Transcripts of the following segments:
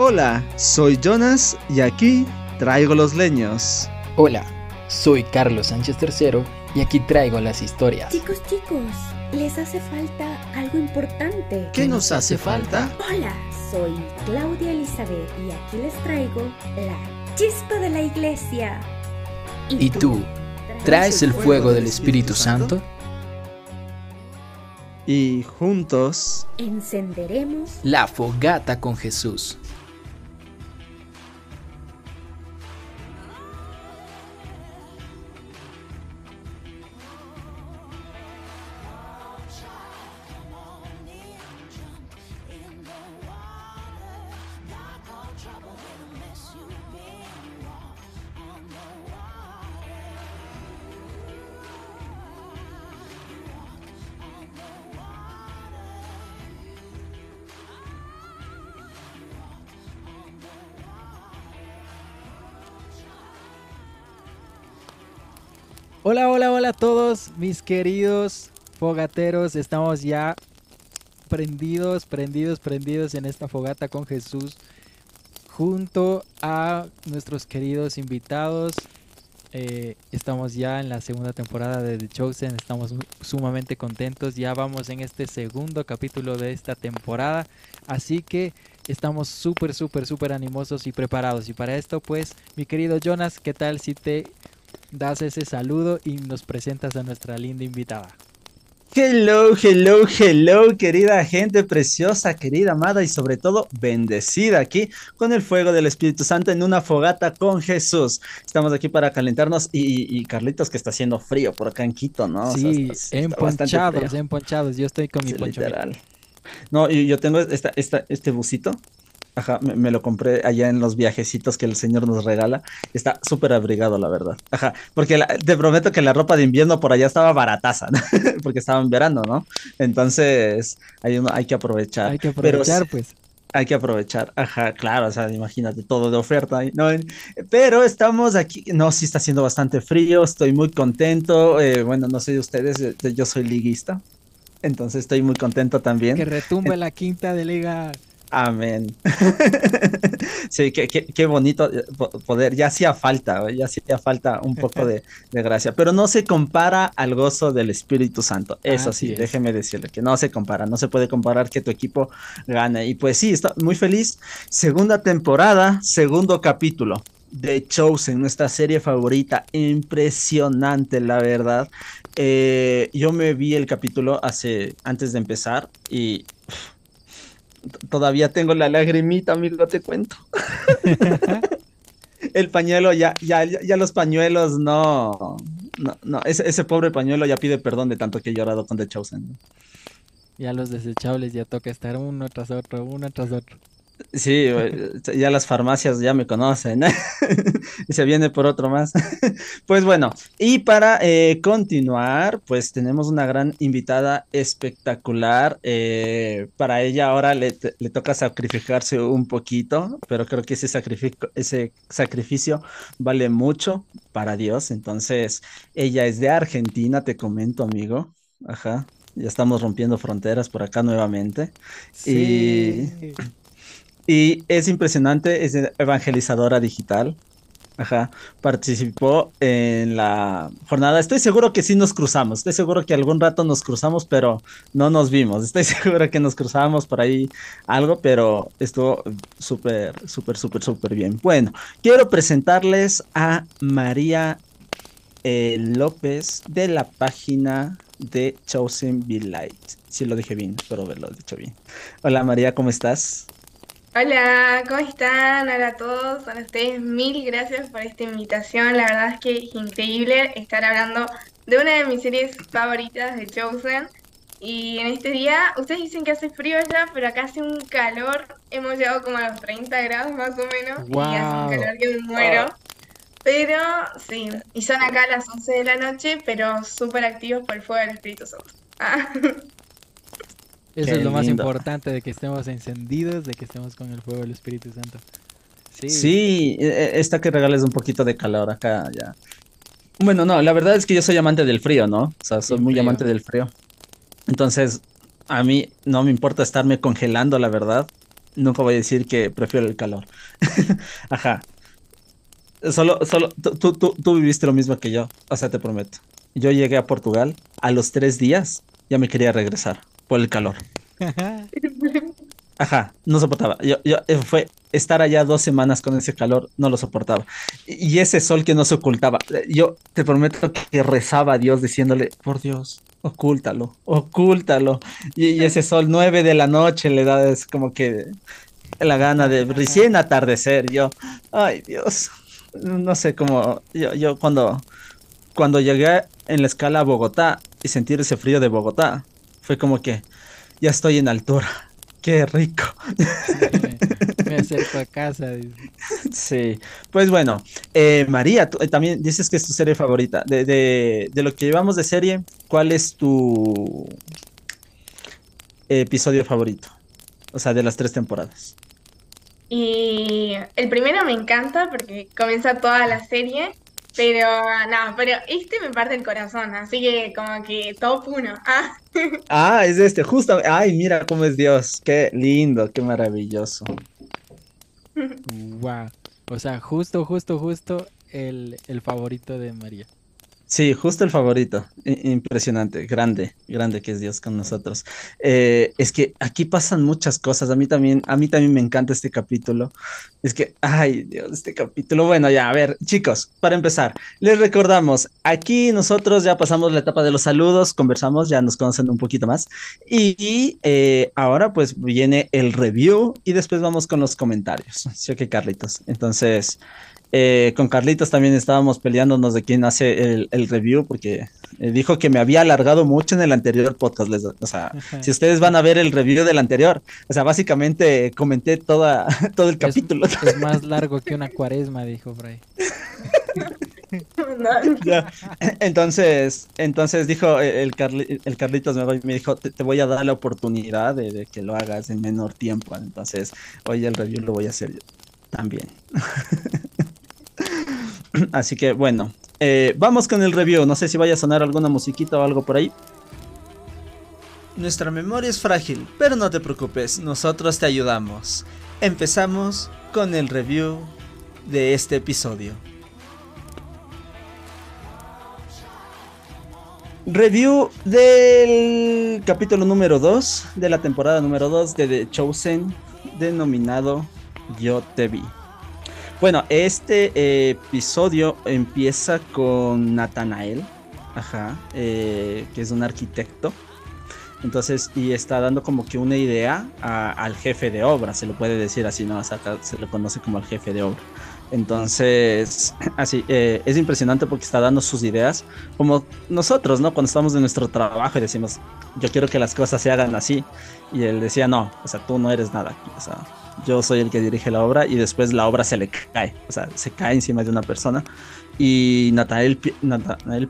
Hola, soy Jonas y aquí traigo los leños. Hola, soy Carlos Sánchez III y aquí traigo las historias. Chicos, chicos, les hace falta algo importante. ¿Qué nos hace falta? Hola, soy Claudia Elizabeth y aquí les traigo la chispa de la iglesia. ¿Y tú? ¿Traes el fuego del Espíritu Santo? Y juntos encenderemos la fogata con Jesús. Hola, hola, hola a todos mis queridos fogateros. Estamos ya prendidos, prendidos, prendidos en esta fogata con Jesús junto a nuestros queridos invitados. Eh, estamos ya en la segunda temporada de The Chosen, estamos sumamente contentos, ya vamos en este segundo capítulo de esta temporada, así que estamos súper, súper, súper animosos y preparados. Y para esto, pues, mi querido Jonas, ¿qué tal si te das ese saludo y nos presentas a nuestra linda invitada. Hello, hello, hello, querida gente preciosa, querida amada y sobre todo bendecida aquí con el fuego del Espíritu Santo en una fogata con Jesús. Estamos aquí para calentarnos y, Carlitos que está haciendo frío por acá en Quito, ¿no? Sí, emponchados, emponchados. Yo estoy con mi poncho. No, y yo tengo esta, esta, este busito Ajá, me, lo compré allá en los viajecitos que el señor nos regala. Está súper abrigado, la verdad. Ajá, porque te prometo que la ropa de invierno por allá estaba barataza, porque estaba en verano, ¿no? Entonces, hay, uno, hay que aprovechar. Hay que aprovechar, pues. Hay que aprovechar, ajá, claro, o sea, imagínate todo de oferta, ¿no? Pero estamos aquí, no, sí está haciendo bastante frío, estoy muy contento, eh, bueno, no sé de ustedes, yo soy liguista, entonces estoy muy contento también. Que retumbe la quinta de liga. Amén. sí, qué, bonito eh, poder, ya hacía falta, ya hacía falta un poco de, gracia, pero no se compara al gozo del Espíritu Santo. Eso sí, déjeme decirle que no se compara, no se puede comparar que tu equipo gane. Y pues sí, está muy feliz. Segunda temporada, segundo capítulo de Chosen, nuestra serie favorita, impresionante, la verdad. Eh, yo me vi el capítulo hace, antes de empezar y todavía tengo la lagrimita, amigo, te cuento. el pañuelo, ya, ya, ya los pañuelos, no, no, no, ese, ese, pobre pañuelo ya pide perdón de tanto que he llorado con The Chosen. Ya los desechables ya toca estar uno tras otro, uno tras otro. Sí, ya las farmacias ya me conocen. y se viene por otro más. pues bueno, y para eh, continuar, pues tenemos una gran invitada espectacular. Eh, para ella ahora le, toca sacrificarse un poquito, pero creo que ese sacrificio, ese sacrificio vale mucho para Dios. Entonces, ella es de Argentina, te comento, amigo. Ajá. Ya estamos rompiendo fronteras por acá nuevamente. Sí. Y y es impresionante, es evangelizadora digital. Ajá, participó en la jornada. Estoy seguro que sí nos cruzamos. Estoy seguro que algún rato nos cruzamos, pero no nos vimos. Estoy seguro que nos cruzábamos por ahí algo, pero estuvo súper, súper, súper, súper bien. Bueno, quiero presentarles a María eh, López de la página de Chosen Be Light. Si lo dije bien, espero haberlo dicho bien. Hola María, ¿cómo estás? Hola, ¿cómo están? Hola a todos, a ustedes, mil gracias por esta invitación. La verdad es que es increíble estar hablando de una de mis series favoritas de Chosen. Y en este día, ustedes dicen que hace frío ya, pero acá hace un calor. Hemos llegado como a los 30 grados más o menos. Y hace un calor que me muero. Pero sí, y son acá las 11 de la noche, pero súper activos por el fuego del Espíritu Santo. Ah. Eso es lo más importante, de que estemos encendidos, de que estemos con el fuego del Espíritu Santo. Sí, sí e, e, esta que regales un poquito de calor acá ya. Bueno, no, la verdad es que yo soy amante del frío, ¿no? O sea, soy muy amante del frío. Entonces, a mí no me importa estarme congelando, la verdad. nunca voy a decir que prefiero el calor. Ajá. Solo, solo, tú, tú, tú viviste lo mismo que yo, o sea, te prometo. Yo llegué a Portugal, a los tres días ya me quería regresar por el calor. Ajá, no soportaba. Yo, yo, eh, fue estar allá dos semanas con ese calor, no lo soportaba. Y ese sol que no se ocultaba. Yo te prometo que rezaba a Dios diciéndole, por Dios, ocúltalo, ocúltalo. Y, ese sol nueve de la noche le da es como que la gana de recién atardecer. Yo, ay Dios, no sé cómo, yo, yo cuando, cuando llegué en la escala a Bogotá y sentir ese frío de Bogotá, fue como que ya estoy en altura Qué rico. me acerco a casa. Sí, pues bueno, eh, María, tú, eh, también dices que es tu serie favorita. De, de, de, lo que llevamos de serie, ¿cuál es tu episodio favorito? O sea, de las tres temporadas. Y el primero me encanta porque comienza toda la serie pero no, pero este me parte el corazón, así que como que top uno. Ah. ah, es este, justo. Ay, mira cómo es Dios. Qué lindo, qué maravilloso. Wow. O sea, justo, justo, justo el, el favorito de María. Sí, justo el favorito. Impresionante, grande, grande que es Dios con nosotros. Eh, es que aquí pasan muchas cosas. A mí también, a mí también me encanta este capítulo. Es que, ay, Dios, este capítulo. Bueno, ya, a ver, chicos, para empezar, les recordamos, aquí nosotros ya pasamos la etapa de los saludos, conversamos, ya nos conocen un poquito más. Y eh, ahora pues viene el review y después vamos con los comentarios. ¿Sí o qué, Carlitos? Entonces, eh, con Carlitos también estábamos peleándonos de quién hace el, review porque eh, dijo que me había alargado mucho en el anterior podcast. o sea, si ustedes van a ver el review del anterior, o sea, básicamente comenté toda, todo el capítulo. Es más largo que una cuaresma, dijo Bray. Entonces, entonces dijo el, el Carlitos me, dijo, te, voy a dar la oportunidad de, de, que lo hagas en menor tiempo. Entonces, hoy el review lo voy a hacer yo también. Así que bueno, eh, vamos con el review. No sé si vaya a sonar alguna musiquita o algo por ahí. Nuestra memoria es frágil, pero no te preocupes, nosotros te ayudamos. Empezamos con el review de este episodio. Review del capítulo número 2 de la temporada número 2 de The Chosen, denominado Yo te vi. Bueno, este eh, episodio empieza con Natanael, ajá, eh, que es un arquitecto. Entonces, y está dando como que una idea al jefe de obra, se lo puede decir así, ¿no? se lo conoce como el jefe de obra. Entonces, así, eh, es impresionante porque está dando sus ideas, como nosotros, ¿no? Cuando estamos en nuestro trabajo y decimos, yo quiero que las cosas se hagan así. Y él decía, no, o sea, tú no eres nada o sea, yo soy el que dirige la obra y después la obra se le cae, o sea, se cae encima de una persona y Natanael,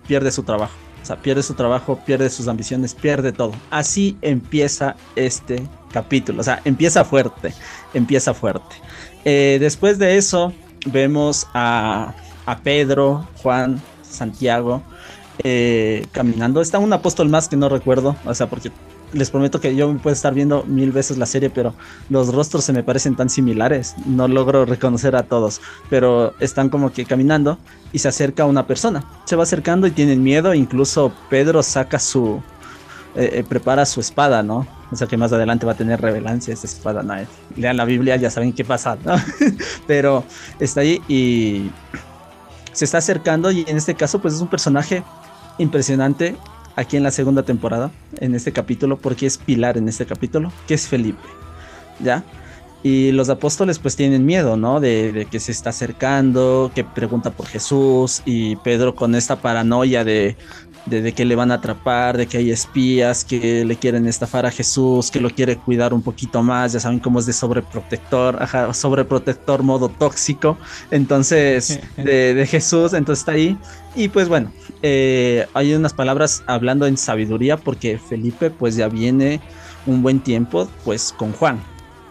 pierde su trabajo, o sea, pierde su trabajo, pierde sus ambiciones, pierde todo. Así empieza este capítulo, o sea, empieza fuerte, empieza fuerte. Eh, después de eso vemos a, Pedro, Juan, Santiago, eh, caminando. Está un apóstol más que no recuerdo, o sea, porque les prometo que yo me puedo estar viendo mil veces la serie, pero los rostros se me parecen tan similares. No logro reconocer a todos, pero están como que caminando y se acerca una persona. Se va acercando y tienen miedo. Incluso Pedro saca su. Eh, eh, prepara su espada, ¿no? O sea que más adelante va a tener revelancia esta espada. ¿no? Lean la Biblia, ya saben qué pasa, ¿no? pero está ahí y se está acercando y en este caso pues es un personaje impresionante aquí en la segunda temporada, en este capítulo, porque es pilar en este capítulo, que es Felipe, ¿ya? Y los apóstoles pues tienen miedo, ¿no? De, que se está acercando, que pregunta por Jesús y Pedro con esta paranoia de, de, que le van a atrapar, de que hay espías que le quieren estafar a Jesús, que lo quiere cuidar un poquito más, ya saben cómo es de sobreprotector, ajá, sobreprotector modo tóxico, entonces de, de Jesús, entonces está ahí. Y pues bueno, eh, hay unas palabras hablando en sabiduría porque Felipe pues ya viene un buen tiempo pues con Juan.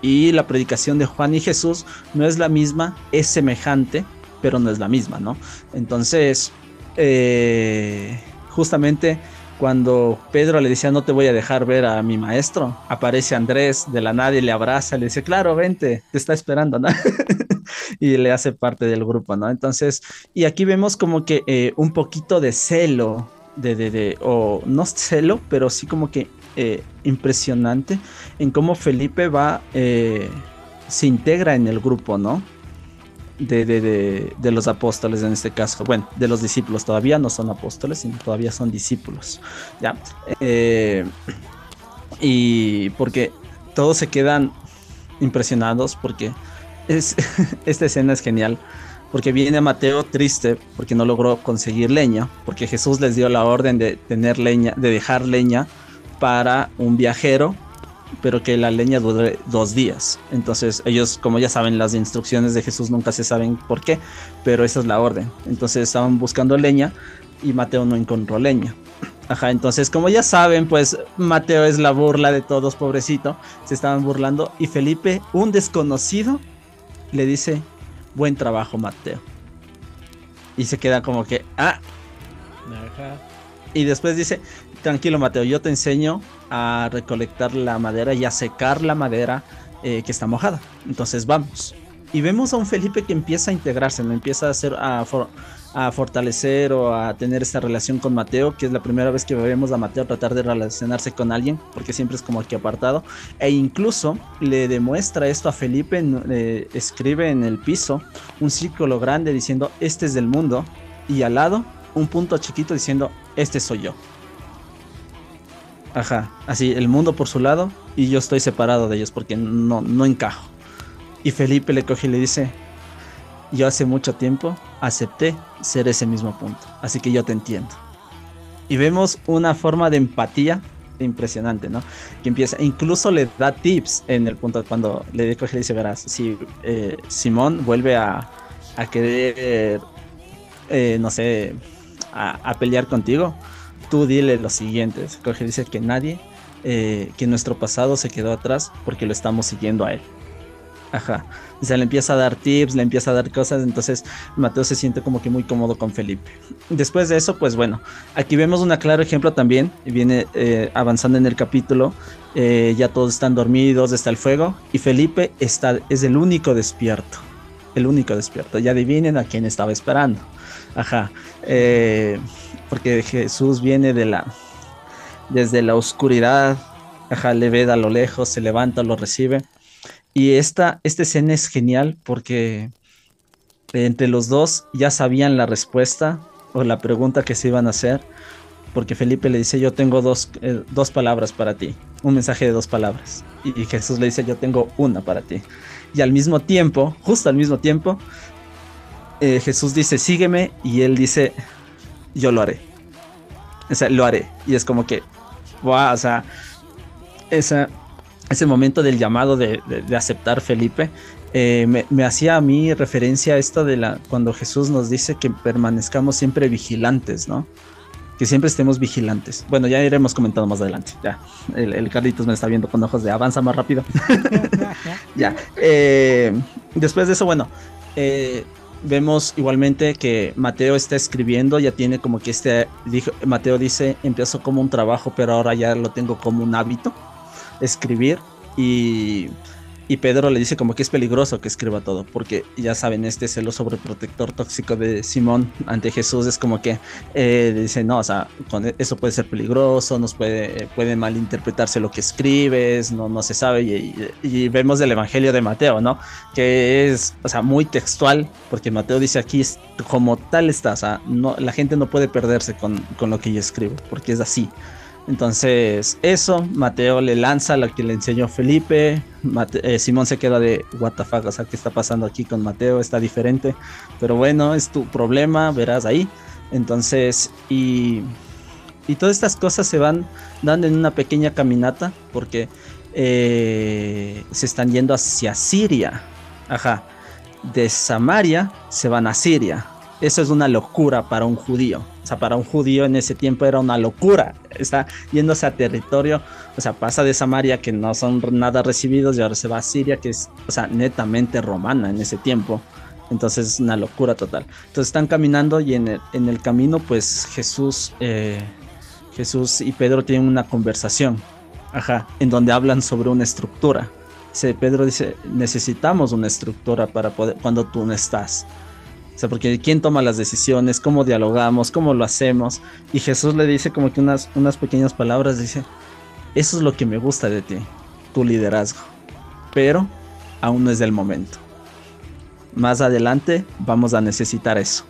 Y la predicación de Juan y Jesús no es la misma, es semejante, pero no es la misma, ¿no? Entonces, eh, justamente cuando Pedro le decía no te voy a dejar ver a mi maestro, aparece Andrés de la nada y le abraza, le dice, claro, vente, te está esperando, ¿no? y le hace parte del grupo, ¿no? Entonces, y aquí vemos como que eh, un poquito de celo, de, de, de, o no celo, pero sí como que eh, impresionante en cómo Felipe va, eh, se integra en el grupo, ¿no? de, de, de, los apóstoles en este caso. Bueno, de los discípulos todavía no son apóstoles, sino todavía son discípulos. ¿ya? Y porque todos se quedan impresionados porque es, esta escena es genial. Porque viene Mateo triste porque no logró conseguir leña, porque Jesús les dio la orden de tener leña, de dejar leña para un viajero pero que la leña dure dos días. Entonces ellos, como ya saben, las instrucciones de Jesús nunca se saben por qué, pero esa es la orden. Entonces estaban buscando leña y Mateo no encontró leña. Ajá, entonces como ya saben, pues Mateo es la burla de todos, pobrecito. Se estaban burlando y Felipe, un desconocido, le dice, buen trabajo Mateo. Y se queda como que, ah. Ajá. Y después dice, tranquilo Mateo, yo te enseño a recolectar la madera y a secar la madera eh, que está mojada. Entonces vamos. Y vemos a un Felipe que empieza a integrarse, ¿no? empieza a, hacer, a, a, fortalecer o a tener esta relación con Mateo, que es la primera vez que vemos a Mateo tratar de relacionarse con alguien, porque siempre es como aquí apartado. E incluso le demuestra esto a Felipe, eh, escribe en el piso un círculo grande diciendo, este es del mundo, y al lado un punto chiquito diciendo, este soy yo. Ajá, así el mundo por su lado y yo estoy separado de ellos porque no, no encajo. Y Felipe le coge y le dice, yo hace mucho tiempo acepté ser ese mismo punto, así que yo te entiendo. Y vemos una forma de empatía impresionante, ¿no? Que empieza, incluso le da tips en el punto cuando le coge y dice, verás, si eh, Simón vuelve a, a querer, eh, no sé, a, pelear contigo, tú dile lo siguiente. Jorge dice que nadie, eh, que nuestro pasado se quedó atrás porque lo estamos siguiendo a él. Ajá. O sea, le empieza a dar tips, le empieza a dar cosas, entonces Mateo se siente como que muy cómodo con Felipe. Después de eso, pues bueno, aquí vemos un claro ejemplo también, viene eh, avanzando en el capítulo, eh, ya todos están dormidos, está el fuego, y Felipe está, es el único despierto, el único despierto, ya adivinen a quién estaba esperando. Ajá. Eh, porque Jesús viene de la desde la oscuridad, ajá, le ve a lo lejos, se levanta, lo recibe. Y esta, esta escena es genial porque entre los dos ya sabían la respuesta o la pregunta que se iban a hacer, porque Felipe le dice, yo tengo dos, eh, dos palabras para ti, un mensaje de dos palabras. Y Jesús le dice, yo tengo una para ti. Y al mismo tiempo, justo al mismo tiempo, eh, Jesús dice, sígueme, y él dice, yo lo haré. O sea, lo haré. Y es como que, wow, o sea, esa, ese momento del llamado de, aceptar Felipe, eh, me, hacía a mí referencia a esto de la, cuando Jesús nos dice que permanezcamos siempre vigilantes, ¿no? Que siempre estemos vigilantes. Bueno, ya iremos comentando más adelante. Ya, el, el Carlitos me está viendo con ojos de avanza más rápido. ya. Eh, después de eso, bueno, eh, vemos igualmente que Mateo está escribiendo, ya tiene como que este, dijo, Mateo dice, empezó como un trabajo, pero ahora ya lo tengo como un hábito, escribir. Y y Pedro le dice como que es peligroso que escriba todo, porque ya saben, este celo sobreprotector tóxico de Simón ante Jesús es como que eh, dice, no, o sea, con e, eso puede ser peligroso, nos puede, puede malinterpretarse lo que escribes, no, no se sabe, y, vemos el Evangelio de Mateo, ¿no? Que es, o sea, muy textual, porque Mateo dice aquí, como tal está, o sea, no, la gente no puede perderse con, con lo que yo escribo, porque es así. Entonces, eso, Mateo le lanza lo que le enseñó Felipe. Eh, Simón se queda de, what o sea, ¿qué está pasando aquí con Mateo? Está diferente. Pero bueno, es tu problema, verás ahí. Entonces, y, y todas estas cosas se van dando en una pequeña caminata porque eh, se están yendo hacia Siria. Ajá. De Samaria se van a Siria. Eso es una locura para un judío. O sea, para un judío en ese tiempo era una locura. Está yéndose a territorio, o sea, pasa de Samaria, que no son nada recibidos, y ahora se va a Siria, que es, o sea, netamente romana en ese tiempo. Entonces es una locura total. Entonces están caminando y en el, camino, pues Jesús, eh, Jesús y Pedro tienen una conversación, ajá, en donde hablan sobre una estructura. Pedro dice, necesitamos una estructura para poder, cuando tú no estás. O sea, porque quién toma las decisiones, cómo dialogamos, cómo lo hacemos. Y Jesús le dice como que unas, unas pequeñas palabras, dice, eso es lo que me gusta de ti, tu liderazgo. Pero aún no es del momento. Más adelante vamos a necesitar eso.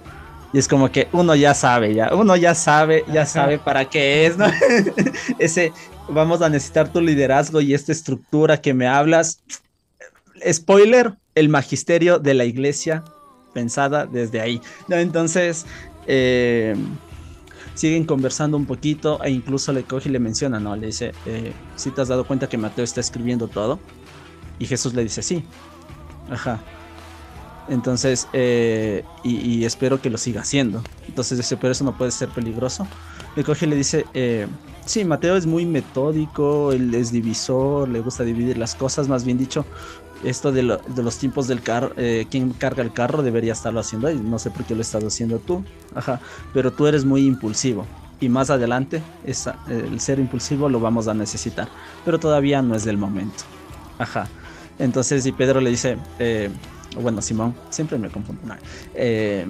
Y es como que uno ya sabe, ya, uno ya sabe, ya sabe para qué es, ¿no? Ese, vamos a necesitar tu liderazgo y esta estructura que me hablas. Spoiler, el magisterio de la iglesia pensada desde ahí. Entonces, eh, siguen conversando un poquito e incluso le coge y le menciona, ¿no? Le dice, eh, si te has dado cuenta que Mateo está escribiendo todo? Y Jesús le dice, sí. Ajá. Entonces, eh, y, espero que lo siga haciendo. Entonces dice, pero eso no puede ser peligroso. Le coge y le dice, eh, sí, Mateo es muy metódico, él es divisor, le gusta dividir las cosas, más bien dicho, esto de, los tiempos del carro, eh, quien carga el carro debería estarlo haciendo ahí, no sé por qué lo estás haciendo tú, ajá, pero tú eres muy impulsivo. Y más adelante, el ser impulsivo lo vamos a necesitar, pero todavía no es del momento. Ajá. Entonces, y Pedro le dice, eh, bueno, Simón, siempre me confundo. Eh,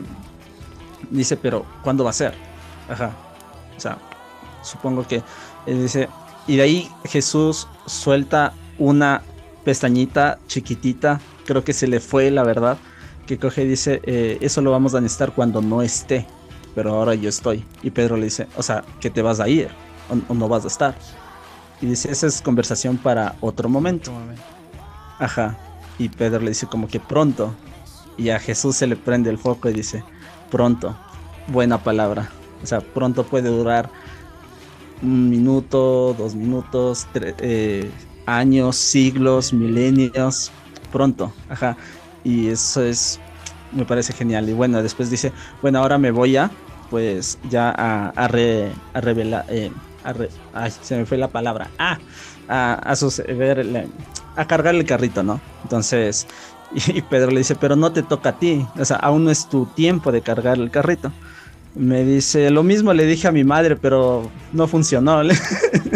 dice, pero ¿cuándo va a ser? Ajá. O sea, supongo que dice, y de ahí Jesús suelta una pestañita chiquitita, creo que se le fue la verdad, que coge y dice, eh, eso lo vamos a necesitar cuando no esté, pero ahora yo estoy. Y Pedro le dice, o sea, que te vas a ir o, no vas a estar. Y dice, esa es conversación para otro momento. Ajá. Y Pedro le dice como que pronto. Y a Jesús se le prende el foco y dice, pronto. Buena palabra. O sea, pronto puede durar un minuto, dos minutos, eh, años, siglos, milenios. Pronto. Ajá. Y eso es, me parece genial. Y bueno, después dice, bueno, ahora me voy a, pues ya a, a, a revelar. Eh, se me fue la palabra. Ah, a, a a cargar el carrito, ¿no? Entonces, y Pedro le dice, pero no te toca a ti, o sea, aún no es tu tiempo de cargar el carrito. Me dice, lo mismo le dije a mi madre, pero no funcionó.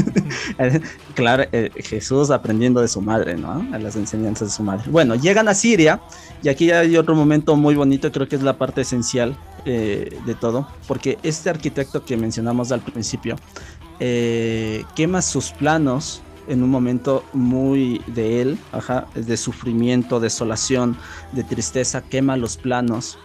claro, eh, Jesús aprendiendo de su madre, ¿no? A las enseñanzas de su madre. Bueno, llegan a Siria y aquí hay otro momento muy bonito, creo que es la parte esencial eh, de todo, porque este arquitecto que mencionamos al principio eh, quema sus planos en un momento muy de él, ajá, de sufrimiento, desolación, de tristeza, quema los planos,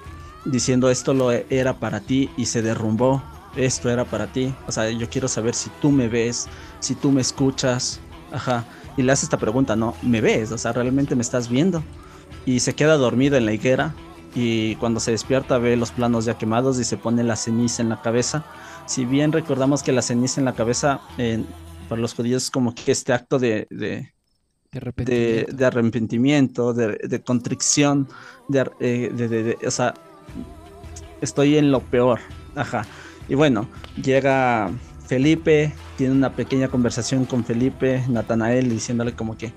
diciendo esto lo era para ti y se derrumbó, esto era para ti, o sea, yo quiero saber si tú me ves, si tú me escuchas, ajá, y le hace esta pregunta, ¿no? ¿Me ves? O sea, ¿realmente me estás viendo? Y se queda dormido en la higuera y cuando se despierta ve los planos ya quemados y se pone la ceniza en la cabeza. Si bien recordamos que la ceniza en la cabeza para los judíos es como que este acto de, de, arrepentimiento, de, contrición, eh, de, o sea, estoy en lo peor, ajá. Y bueno, llega Felipe, tiene una pequeña conversación con Felipe, Natanael, diciéndole como que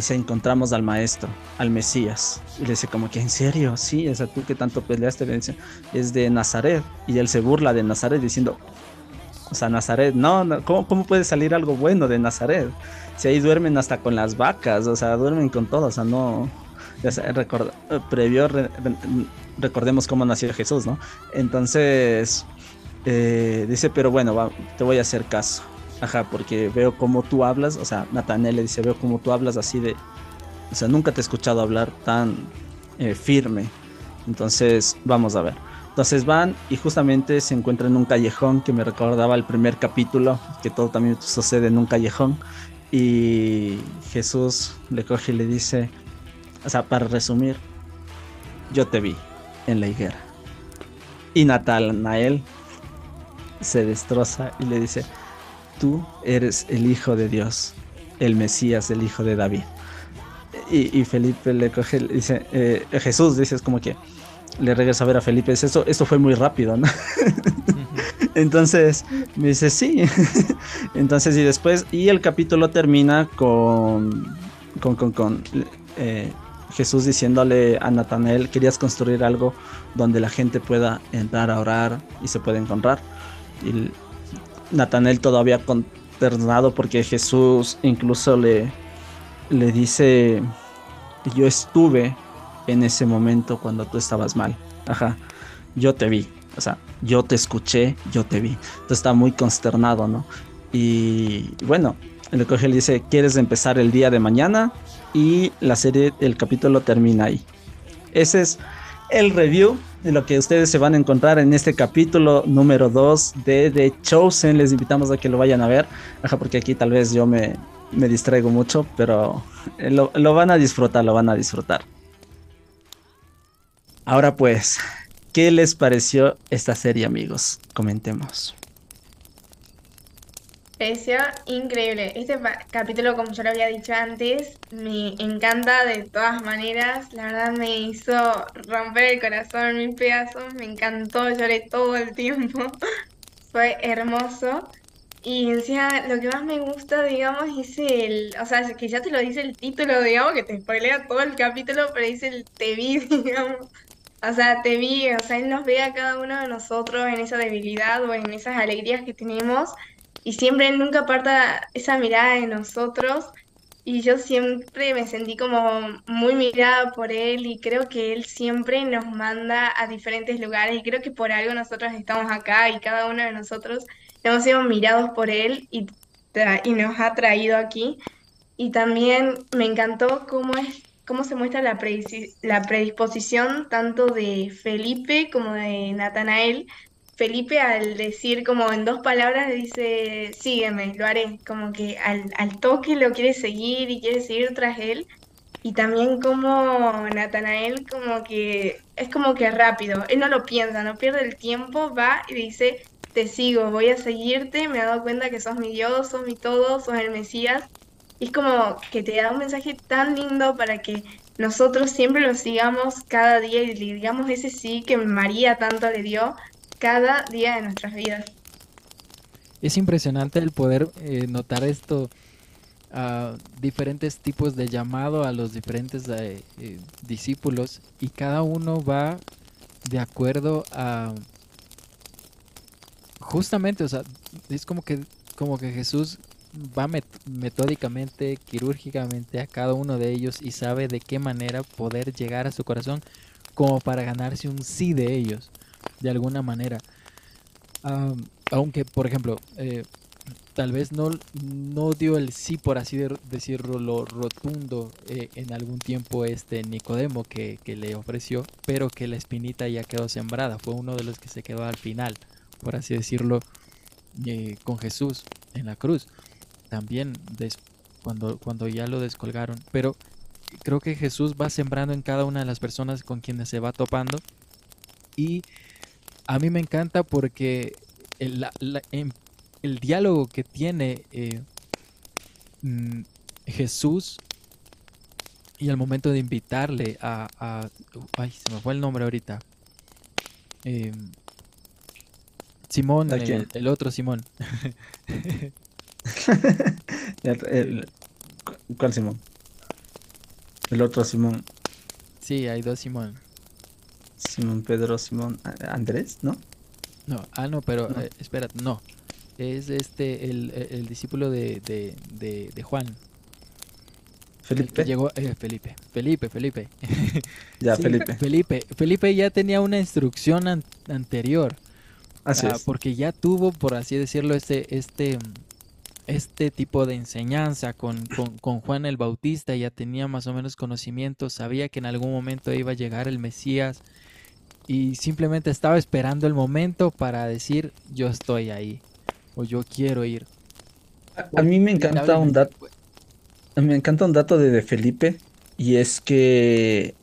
se encontramos al maestro, al Mesías. Y le dice como que, ¿en serio? Sí, o sea, tú que tanto peleaste, le dice, es de Nazaret. Y él se burla de Nazaret diciendo, o sea, Nazaret, no, ¿cómo, puede salir algo bueno de Nazaret? Si ahí duermen hasta con las vacas, o sea, duermen con todo, o sea, no... Ya previo, recordemos cómo nació Jesús, ¿no? Entonces, eh, dice, pero bueno, te voy a hacer caso. Ajá, porque veo cómo tú hablas, o sea, Natanel le dice, veo cómo tú hablas así de... O sea, nunca te he escuchado hablar tan eh, firme. Entonces, vamos a ver. Entonces van y justamente se encuentran en un callejón que me recordaba el primer capítulo, que todo también sucede en un callejón. Y Jesús le coge y le dice, o sea, para resumir, yo te vi en la higuera. Y Natanael se destroza y le dice, tú eres el Hijo de Dios, el Mesías, el Hijo de David. Y, Felipe le coge, dice, eh, Jesús dice, es como que, le regresa a ver a Felipe, dice, esto, esto fue muy rápido, ¿no? Entonces me dice, sí. Entonces y después, y el capítulo termina con, con, con, eh, Jesús diciéndole a Natanael, querías construir algo donde la gente pueda entrar a orar y se pueda encontrar. Y Natanel todavía consternado porque Jesús incluso le, le dice, yo estuve en ese momento cuando tú estabas mal. Ajá, yo te vi. O sea, yo te escuché, yo te vi. Entonces está muy consternado, ¿no? Y bueno, el coge le dice, ¿quieres empezar el día de mañana? Y la serie, el capítulo termina ahí. Ese es el review de lo que ustedes se van a encontrar en este capítulo número 2 de The Chosen. Les invitamos a que lo vayan a ver, Ajá, porque aquí tal vez yo me, me distraigo mucho, pero lo, lo van a disfrutar, lo van a disfrutar. Ahora pues, ¿qué les pareció esta serie, amigos? Comentemos pareció increíble. Este capítulo, como ya lo había dicho antes, me encanta de todas maneras. La verdad me hizo romper el corazón en mil pedazos. Me encantó, lloré todo el tiempo. Fue hermoso. Y encima lo que más me gusta, digamos, es el, o sea, que ya te lo dice el título, digamos, que te spoilea todo el capítulo, pero dice el te vi, digamos. O sea, te vi, o sea, él nos ve a cada uno de nosotros en esa debilidad o en esas alegrías que tenemos y siempre nunca aparta esa mirada de nosotros y yo siempre me sentí como muy mirada por él y creo que él siempre nos manda a diferentes lugares y creo que por algo nosotros estamos acá y cada uno de nosotros hemos sido mirados por él y, y nos ha traído aquí. Y también me encantó cómo es cómo se muestra la, la predisposición tanto de Felipe como de Natanael Felipe al decir como en dos palabras dice, sígueme, lo haré, como que al, al toque lo quiere seguir y quiere seguir tras él. Y también como Natanael como que es como que rápido, él no lo piensa, no pierde el tiempo, va y dice, te sigo, voy a seguirte, me he dado cuenta que sos mi Dios, sos mi todo, sos el Mesías. Y es como que te da un mensaje tan lindo para que nosotros siempre lo sigamos cada día y le digamos ese sí que María tanto le dio, cada día de nuestras vidas. Es impresionante el poder eh, notar esto, a diferentes tipos de llamado a los diferentes eh, eh, discípulos y cada uno va de acuerdo a justamente, o sea, es como que como que Jesús va metódicamente, quirúrgicamente a cada uno de ellos y sabe de qué manera poder llegar a su corazón como para ganarse un sí de ellos de alguna manera. aunque, por ejemplo, eh, tal vez no, no dio el sí, por así decirlo, lo rotundo eh, en algún tiempo este Nicodemo que, le ofreció, pero que la espinita ya quedó sembrada. Fue uno de los que se quedó al final, por así decirlo, eh, con Jesús en la cruz. También cuando, cuando ya lo descolgaron. Pero creo que Jesús va sembrando en cada una de las personas con quienes se va topando. Y a mí me encanta porque el, em, diálogo que tiene eh, mm, Jesús y al momento de invitarle a, ay, se me fue el nombre ahorita. Em, Simón, el, otro Simón. ¿Cuál Simón? El otro Simón. Sí, hay dos Simón. Simón Pedro, Simón Andrés, ¿no? No, ah, no, pero no. Eh, espera, no. Es este, el, discípulo de, de, Juan. Felipe. llegó, eh, Felipe, Felipe, Felipe. ya, Felipe. Felipe. Felipe ya tenía una instrucción anterior. Así ah, es. Porque ya tuvo, por así decirlo, este, este, este tipo de enseñanza con, con, con, Juan el Bautista, ya tenía más o menos conocimiento, sabía que en algún momento iba a llegar el Mesías, y simplemente estaba esperando el momento para decir yo estoy ahí o yo quiero ir. A, mí me encanta un dato, me encanta un dato de, Felipe y es que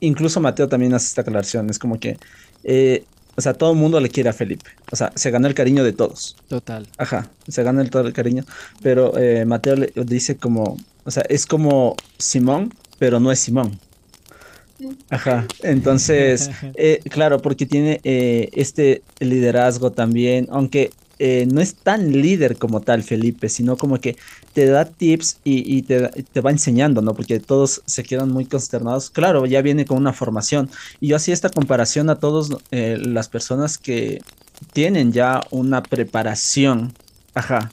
incluso Mateo también hace esta aclaración, es como que eh, o sea, todo el mundo le quiere a Felipe. O sea, se ganó el cariño de todos. Total. Ajá, se gana el, todo el cariño. Pero eh, Mateo le dice como, o sea, es como Simón, pero no es Simón. Ajá, entonces, eh, claro, porque tiene eh, este liderazgo también, aunque eh, no es tan líder como tal Felipe, sino como que te da tips y, te, va enseñando, ¿no? Porque todos se quedan muy consternados. Claro, ya viene con una formación. Y yo hacía esta comparación a todas las personas que, tienen ya una preparación, ajá,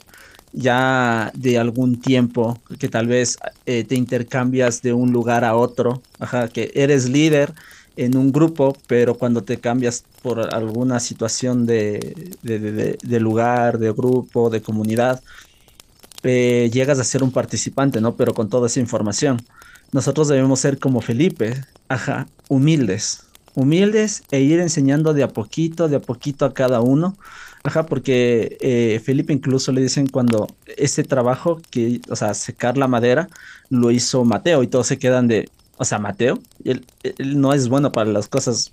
ya de algún tiempo, que tal vez eh, te intercambias de un lugar a otro, ajá, que eres líder en un grupo, pero cuando te cambias por alguna situación de, de, lugar, de grupo, de comunidad, eh, llegas a ser un participante, ¿no? Pero con toda esa información. Nosotros debemos ser como Felipe, ajá, humildes, humildes e ir enseñando de a poquito, de a poquito a cada uno. Ajá, porque eh, Felipe incluso le dicen cuando este trabajo, que, o sea, secar la madera, lo hizo Mateo y todos se quedan de, o sea, Mateo, él, no es bueno para las cosas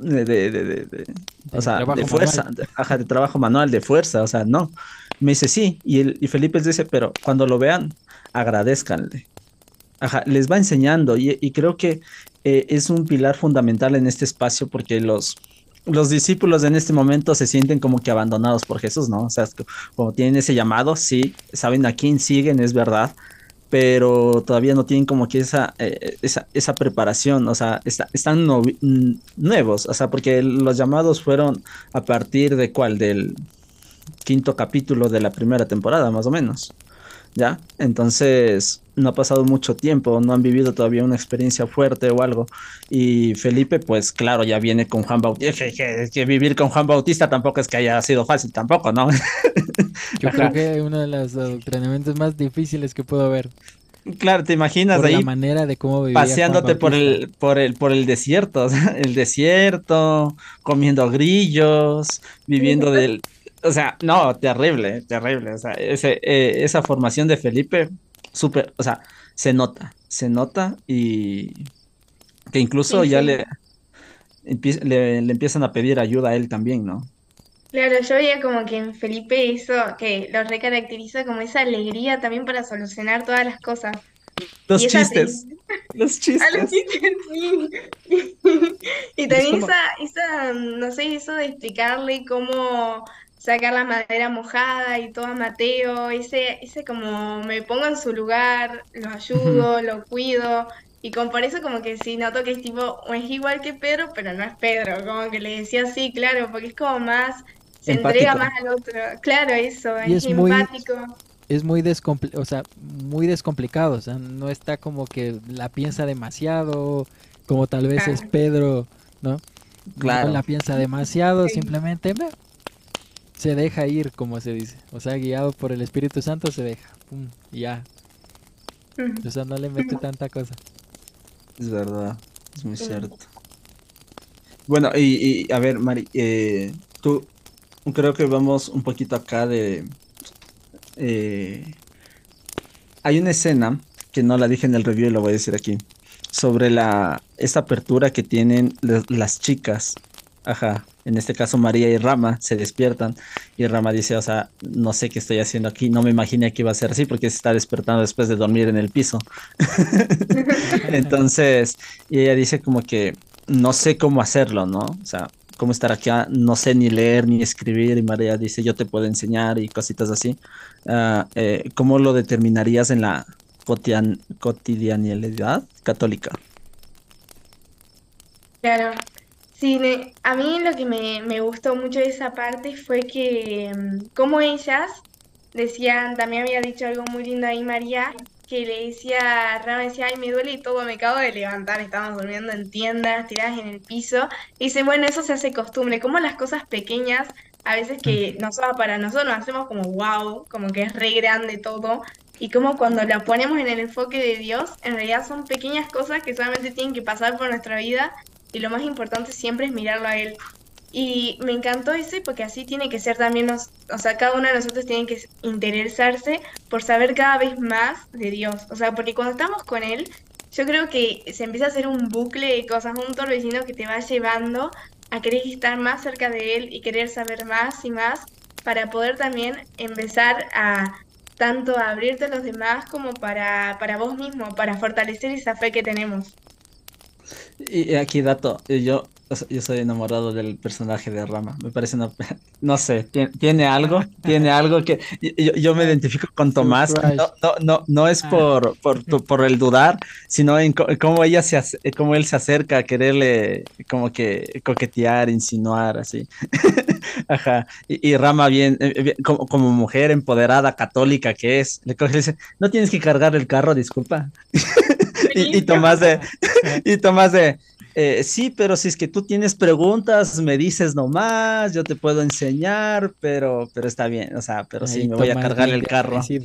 de, de, de, o sea, de fuerza, ajá, de trabajo manual, de fuerza, o sea, no. Me dice sí, y, el, y Felipe les dice, pero cuando lo vean, agradezcanle. Ajá, les va enseñando y, y creo que eh, es un pilar fundamental en este espacio porque los, los discípulos en este momento se sienten como que abandonados por Jesús, ¿no? O sea, como tienen ese llamado, sí, saben a quién siguen, es verdad, pero todavía no tienen como que esa, eh, esa, esa, preparación, o sea, están nuevos, o sea, porque los llamados fueron a partir de cuál, del quinto capítulo de la primera temporada, más o menos. ¿Ya? Entonces, no ha pasado mucho tiempo, no han vivido todavía una experiencia fuerte o algo. Y Felipe, pues claro, ya viene con Juan Bautista, que, vivir con Juan Bautista tampoco es que haya sido fácil, tampoco, ¿no? Yo creo que uno de los adoctrinamientos más difíciles que puedo ver. Claro, te imaginas por la manera de cómo vivía paseándote por el por el por el desierto, el desierto, comiendo grillos, viviendo del o sea, no, terrible, terrible. O sea, ese, eh, esa formación de Felipe, súper, o sea, se nota, se nota y que incluso ya Le, le, empiezan a pedir ayuda a él también, ¿no? Claro, yo veía como que en Felipe eso, que lo recaracteriza como esa alegría también para solucionar todas las cosas. Los chistes. Los chistes. los chistes, sí. y también esa, esa, no sé, eso de explicarle cómo sacar la madera mojada y todo a Mateo, ese, ese como me pongo en su lugar, lo ayudo, lo cuido, y con por eso como que sí noto que es tipo, es igual que Pedro, pero no es Pedro, como que le decía así, claro, porque es como más, se entrega más al otro, claro, eso, es, empático. es muy, o sea, muy descomplicado, o sea, no está como que la piensa demasiado, como tal vez es Pedro, ¿no? Claro. No la piensa demasiado, simplemente se deja ir, como se dice. O sea, guiado por el Espíritu Santo se deja. Pum, ya. O sea, no le mete tanta cosa. Es verdad, es muy cierto. Bueno, y, a ver, Mari, eh, tú creo que vamos un poquito acá de... Eh, hay una escena que no la dije en el review y lo voy a decir aquí sobre la esta apertura que tienen las chicas Ajá, en este caso María y Rama se despiertan y Rama dice, o sea, no sé qué estoy haciendo aquí, no me imaginé que iba a ser así porque se está despertando después de dormir en el piso. Entonces, y ella dice como que no sé cómo hacerlo, ¿no? O sea, cómo estar aquí, ah, no sé ni leer ni escribir y María dice, yo te puedo enseñar y cositas así. Eh, ¿Cómo lo determinarías en la cotidianidad católica? Claro, Sí, a mí lo que me, gustó mucho de esa parte fue que mm, como ellas decían, también había dicho algo muy lindo ahí María, que le decía, Rama decía, ay, me duele y todo, me acabo de levantar, estábamos durmiendo en tiendas, tiradas en el piso, y dice, bueno, eso se hace costumbre, como las cosas pequeñas, a veces que nosotros, para nosotros nos hacemos como wow, como que es re grande todo, y como cuando la ponemos en el enfoque de Dios, en realidad son pequeñas cosas que solamente tienen que pasar por nuestra vida y lo más importante siempre es mirarlo a él. Y me encantó ese porque así tiene que ser también, nos, o sea, cada uno de nosotros tiene que interesarse por saber cada vez más de Dios. O sea, porque cuando estamos con Él, yo creo que se empieza a hacer un bucle de cosas, un torbellino que te va llevando a querer estar más cerca de Él y querer saber más y más para poder también empezar a tanto abrirte a los demás como para, para vos mismo, para fortalecer esa fe que tenemos. Y aquí dato, yo yo soy enamorado del personaje de Rama. Me parece una, no sé, tiene, algo, tiene algo que yo, me identifico con Tomás. No, no, no, no es ah. por, por, por, el dudar, sino en cómo ella se cómo él se acerca a quererle como que coquetear, insinuar, así. Ajá. Y, Rama bien, eh, como, como, mujer empoderada, católica que es, le coge y dice, no tienes que cargar el carro, disculpa. y, y Tomás de, y Tomás de eh, sí, pero si es que tú tienes preguntas, me dices nomás, yo te puedo enseñar, pero, pero está bien, o sea, pero sí, me voy a cargar el carro. Sí,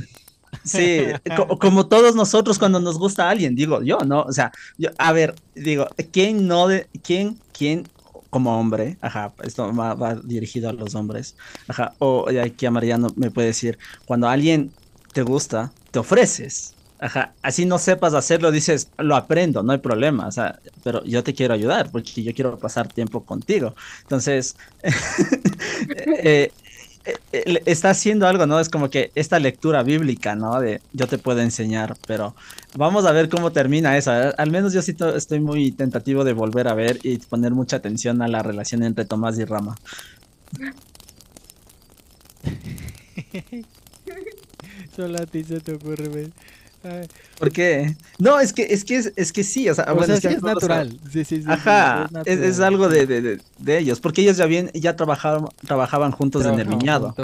como todos nosotros cuando nos gusta a alguien, digo yo, ¿no? O sea, yo, a ver, digo, ¿quién no, de, quién, quién como hombre, ajá, esto va, va, dirigido a los hombres, ajá, o aquí a Mariano me puede decir, cuando alguien te gusta, te ofreces, Ajá, así no sepas hacerlo, dices, lo aprendo, no hay problema, o sea, pero yo te quiero ayudar porque yo quiero pasar tiempo contigo. Entonces, eh, eh, eh, está haciendo algo, ¿no? Es como que esta lectura bíblica, ¿no? De yo te puedo enseñar, pero vamos a ver cómo termina eso. Al menos yo sí estoy muy tentativo de volver a ver y poner mucha atención a la relación entre Tomás y Rama. Solo a ti se te ocurre, ¿Por qué? No, es que, es que, es, que sí, o sea, es, que es natural. Sí, sí, sí, Ajá, es, algo de, de, de, ellos, porque ellos ya bien, ya trabajaban, trabajaban juntos en el viñado.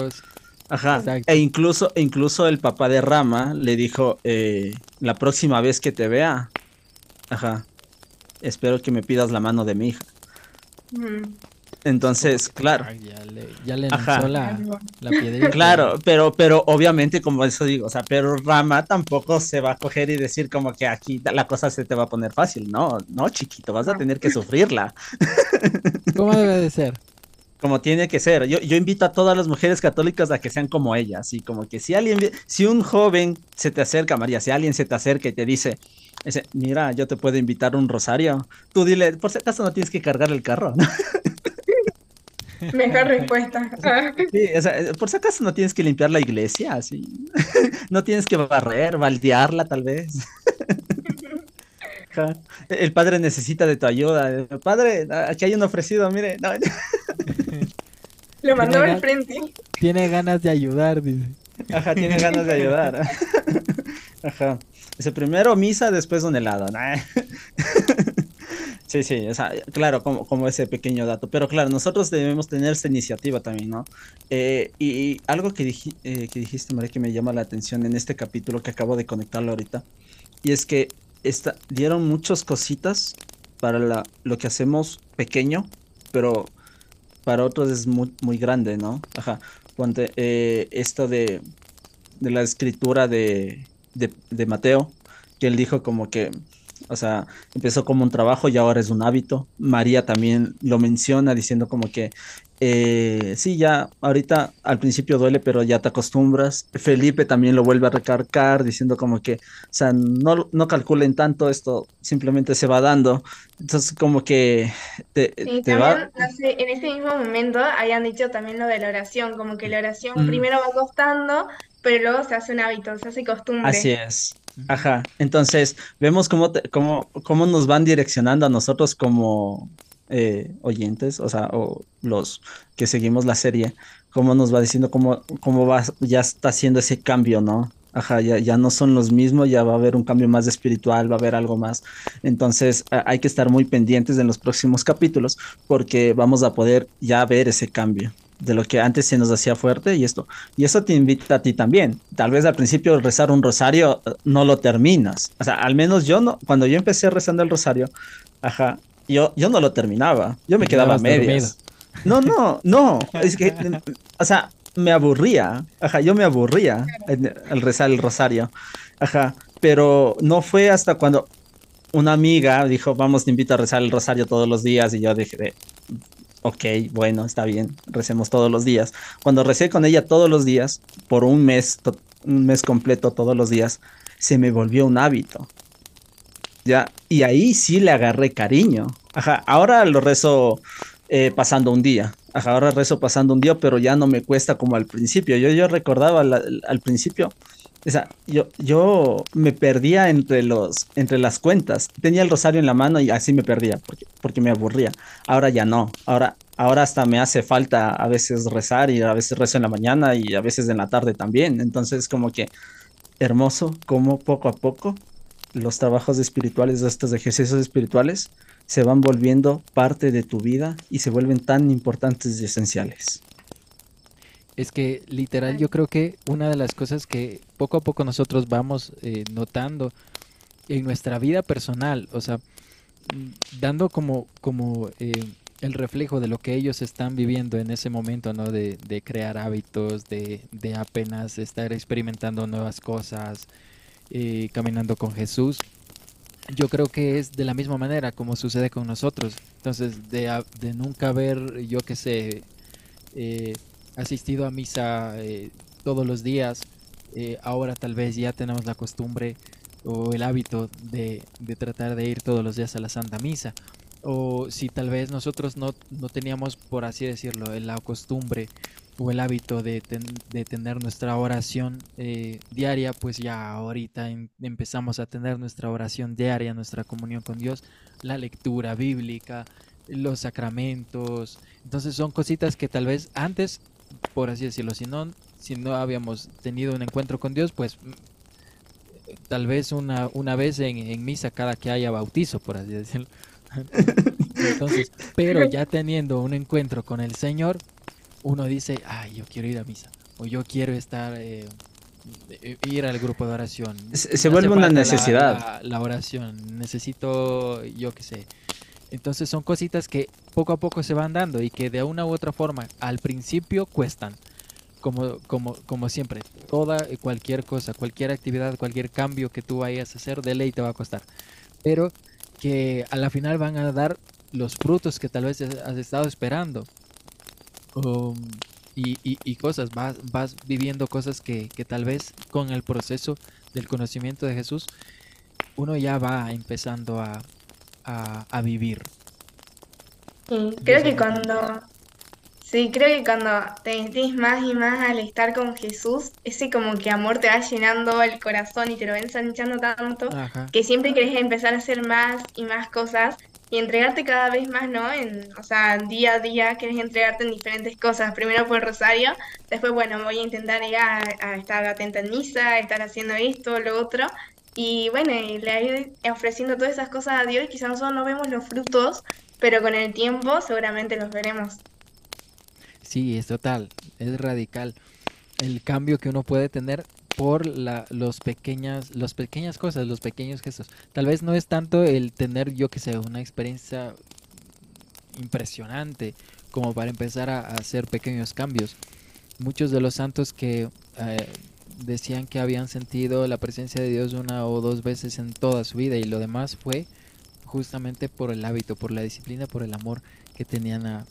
Ajá, e incluso, e incluso el papá de Rama le dijo, eh, la próxima vez que te vea, ajá, espero que me pidas la mano de mi hija. Mm. Entonces, claro. ya le, ya la, piedrita. Claro, pero, pero obviamente, como eso digo, o sea, pero Rama tampoco se va a coger y decir como que aquí la cosa se te va a poner fácil. No, no, chiquito, vas a tener que sufrirla. ¿Cómo debe de ser? Como tiene que ser. Yo, yo invito a todas las mujeres católicas a que sean como ella, así como que si alguien, si un joven se te acerca, María, si alguien se te acerca y te dice, mira, yo te puedo invitar un rosario, tú dile, por si acaso no tienes que cargar el carro. ¿no? Mejor respuesta. Sí, o sea, por si acaso no tienes que limpiar la iglesia, así. No tienes que barrer, baldearla tal vez. El padre necesita de tu ayuda. Padre, aquí hay un ofrecido, mire. No. Lo mandó al frente. Tiene ganas de ayudar, dice. Ajá, tiene ganas de ayudar. Ajá. Ese primero misa, después un helado. Sí, sí, claro, como, ese pequeño dato. Pero claro, nosotros debemos tener esa iniciativa también, ¿no? Eh, y, algo que, eh, que dijiste, María, que me llama la atención en este capítulo que acabo de conectarlo ahorita, y es que esta, dieron muchas cositas para lo que hacemos pequeño, pero para otros es muy, muy grande, ¿no? Ajá. Ponte, eh, esto de, de la escritura de, de Mateo, que él dijo como que o sea, empezó como un trabajo y ahora es un hábito. María también lo menciona diciendo como que eh, sí, ya ahorita al principio duele, pero ya te acostumbras. Felipe también lo vuelve a recargar diciendo como que, o sea, no, no calculen tanto, esto simplemente se va dando. Entonces como que te, va... en ese mismo momento habían dicho también lo de la oración, como que la oración primero va costando, pero luego se hace un hábito, se hace costumbre. Así es. Ajá, entonces vemos cómo, cómo, cómo nos van direccionando a nosotros como eh, oyentes, o sea, o los que seguimos la serie, cómo nos va diciendo cómo, cómo va, ya está haciendo ese cambio, ¿no? Ajá, ya, ya no son los mismos, ya va a haber un cambio más espiritual, va a haber algo más. Entonces hay que estar muy pendientes en los próximos capítulos porque vamos a poder ya ver ese cambio de lo que antes se nos hacía fuerte y esto. Y eso te invita a ti también. Tal vez al principio rezar un rosario eh, no lo terminas. O sea, al menos yo no, cuando yo empecé rezando el rosario, ajá, yo, yo no lo terminaba. Yo me quedaba a medias. No, no, no. Es que, o sea, me aburría. Ajá, yo me aburría al rezar el rosario. Ajá, pero no fue hasta cuando una amiga dijo, vamos, te invito a rezar el rosario todos los días y yo dije, ok, bueno, está bien, recemos todos los días. Cuando recé con ella todos los días, por un mes, un mes completo todos los días, se me volvió un hábito. Ya, y ahí sí le agarré cariño. Ajá, ahora lo rezo eh, pasando un día. Ajá, ahora rezo pasando un día, pero ya no me cuesta como al principio. Yo, yo recordaba al principio, o sea, yo, yo me perdía entre, los, entre las cuentas. Tenía el rosario en la mano y así me perdía, porque porque me aburría. Ahora ya no, ahora, ahora hasta me hace falta a veces rezar y a veces rezo en la mañana y a veces en la tarde también. Entonces como que hermoso como poco a poco los trabajos espirituales, estos ejercicios espirituales, se van volviendo parte de tu vida y se vuelven tan importantes y esenciales. Es que literal yo creo que una de las cosas que poco a poco nosotros vamos eh, notando en nuestra vida personal, o sea, mm, dando como, como eh, el reflejo de lo que ellos están viviendo en ese momento, ¿no? De, de crear hábitos, de, de, apenas estar experimentando nuevas cosas, eh, caminando con Jesús. Yo creo que es de la misma manera como sucede con nosotros. Entonces, de, de nunca haber, yo que sé, eh, asistido a misa eh, todos los días, eh, ahora tal vez ya tenemos la costumbre o el hábito de, de, tratar de ir todos los días a la Santa Misa. O si tal vez nosotros no, no teníamos, por así decirlo, la costumbre o el hábito de, de tener nuestra oración eh, diaria, pues ya ahorita en, empezamos a tener nuestra oración diaria, nuestra comunión con Dios, la lectura bíblica, los sacramentos. Entonces son cositas que tal vez antes, por así decirlo, si no, si no habíamos tenido un encuentro con Dios, pues tal vez una, una vez en, en misa cada que haya bautizo, por así decirlo. Entonces, pero ya teniendo un encuentro con el Señor, uno dice, ay, yo quiero ir a misa, o yo quiero estar, eh, ir al grupo de oración. Se, se vuelve una necesidad. La, la, la, oración, necesito, yo qué sé. Entonces son cositas que poco a poco se van dando y que de una u otra forma al principio cuestan. Como, como, como siempre, toda cualquier cosa, cualquier actividad, cualquier cambio que tú vayas a hacer, de ley te va a costar. Pero que a la final van a dar los frutos que tal vez has estado esperando. Um, y, y, y, cosas, vas, vas viviendo cosas que, que, tal vez con el proceso del conocimiento de Jesús uno ya va empezando a, a, a vivir. Sí, creo que cuando, sí, creo que cuando te metís más y más al estar con Jesús, ese como que amor te va llenando el corazón y te lo va ensanchando tanto Ajá. que siempre querés empezar a hacer más y más cosas y entregarte cada vez más, ¿no? En, o sea, día a día quieres entregarte en diferentes cosas. Primero por el rosario, después, bueno, voy a intentar ir a, a estar atenta en misa, a estar haciendo esto, lo otro. Y bueno, y le ir ofreciendo todas esas cosas a Dios y quizás nosotros no vemos los frutos, pero con el tiempo seguramente los veremos. Sí, es total, es radical. El cambio que uno puede tener por la, los pequeñas, las pequeñas cosas, los pequeños gestos. Tal vez no es tanto el tener, yo que sé, una experiencia impresionante como para empezar a, a hacer pequeños cambios. Muchos de los santos que eh, decían que habían sentido la presencia de Dios una o dos veces en toda su vida y lo demás fue justamente por el hábito, por la disciplina, por el amor que tenían a,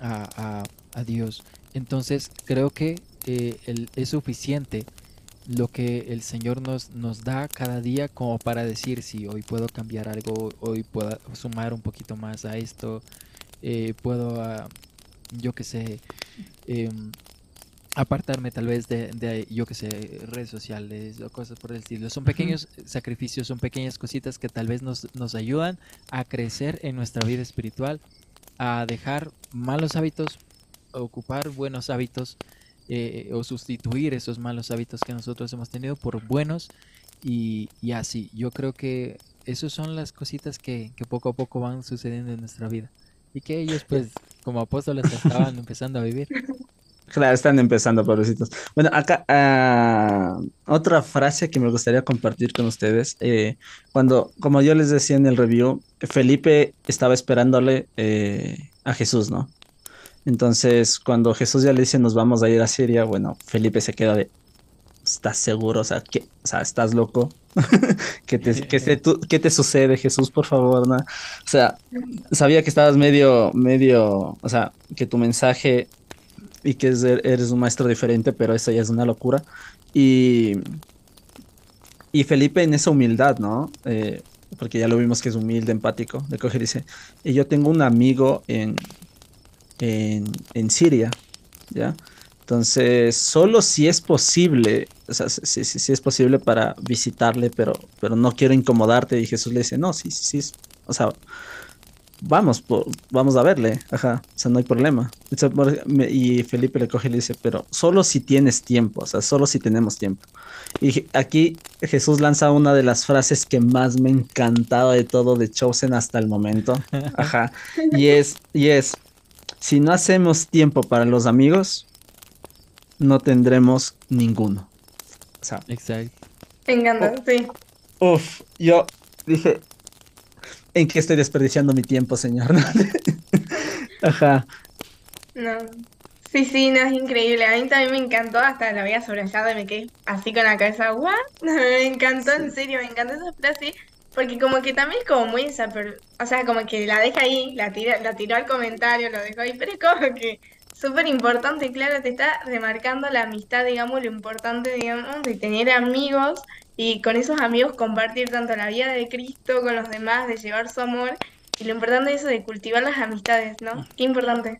a, a, Dios. Entonces creo que eh, el, es suficiente lo que el Señor nos, nos da cada día como para decir si hoy puedo cambiar algo, hoy puedo sumar un poquito más a esto, eh, puedo, uh, yo que sé, eh, apartarme tal vez de, de, yo que sé, redes sociales o cosas por el estilo. Son pequeños uh -huh. sacrificios, son pequeñas cositas que tal vez nos, nos ayudan a crecer en nuestra vida espiritual, a dejar malos hábitos, a ocupar buenos hábitos eh, o sustituir esos malos hábitos que nosotros hemos tenido por buenos y, y así. Yo creo que esas son las cositas que, que, poco a poco van sucediendo en nuestra vida y que ellos pues como apóstoles estaban empezando a vivir. Claro, están empezando, pobrecitos. Bueno, acá uh, otra frase que me gustaría compartir con ustedes. Eh, cuando, como yo les decía en el review, Felipe estaba esperándole eh, a Jesús, ¿no? Entonces, cuando Jesús ya le dice nos vamos a ir a Siria, bueno, Felipe se queda de, ¿estás seguro? O sea, ¿estás loco? ¿Qué, te, qué, te, ¿Qué, te, sucede, Jesús, por favor? ¿no? O sea, sabía que estabas medio, medio, o sea, que tu mensaje y que eres un maestro diferente, pero eso ya es una locura. Y, y Felipe en esa humildad, ¿no? Eh, porque ya lo vimos que es humilde, empático, de coger y dice, y yo tengo un amigo en, en, en Siria, ¿ya? Entonces, solo si es posible, o sea, si, si, si, es posible para visitarle, pero, pero no quiero incomodarte. Y Jesús le dice, no, sí, sí, sí, o sea, vamos, vamos a verle, ajá, o sea, no hay problema. Y Felipe le coge y le dice, pero solo si tienes tiempo, o sea, solo si tenemos tiempo. Y aquí Jesús lanza una de las frases que más me ha encantado de todo de Chosen hasta el momento, ajá, y es, y es, si no hacemos tiempo para los amigos, no tendremos ninguno. O sea, Exacto. Me encanta, sí. Uf, yo dije, ¿en qué estoy desperdiciando mi tiempo, señor? Ajá. No. Sí, sí, no, es increíble. A mí también me encantó, hasta la había sobrellado y me quedé así con la cabeza, ¿what? me encantó, en serio, me encantó esa frase, porque como que también es como muy esa, pero, o sea, como que la deja ahí, la tira, la tiró al comentario, lo dejó ahí, pero es como que súper importante, claro, te está remarcando la amistad, digamos, lo importante, digamos, de tener amigos y con esos amigos compartir tanto la vida de Cristo con los demás, de llevar su amor y lo importante es eso de cultivar las amistades, ¿no? Qué importante.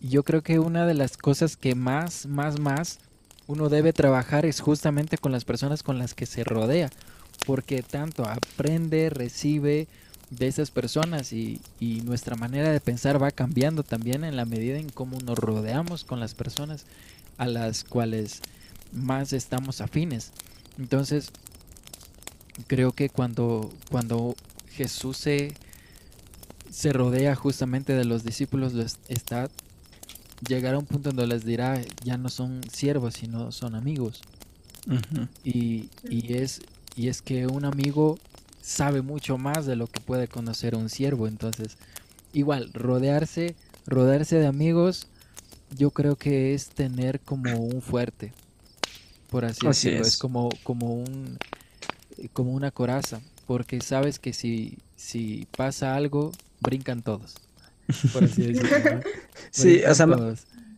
Yo creo que una de las cosas que más, más, más uno debe trabajar es justamente con las personas con las que se rodea, porque tanto aprende, recibe, de esas personas y, nuestra manera de pensar va cambiando también en la medida en cómo nos rodeamos con las personas a las cuales más estamos afines. Entonces, creo que cuando, cuando Jesús se, se rodea justamente de los discípulos, está llegará un punto donde les dirá, ya no son siervos, sino son amigos. y, y, es, y es que un amigo sabe mucho más de lo que puede conocer un siervo. Entonces, igual, rodearse, rodearse de amigos, yo creo que es tener como un fuerte, por así, decirlo. Es. como, como un como una coraza, porque sabes que si, si pasa algo, brincan todos. Por así decirlo. Sí, o sea,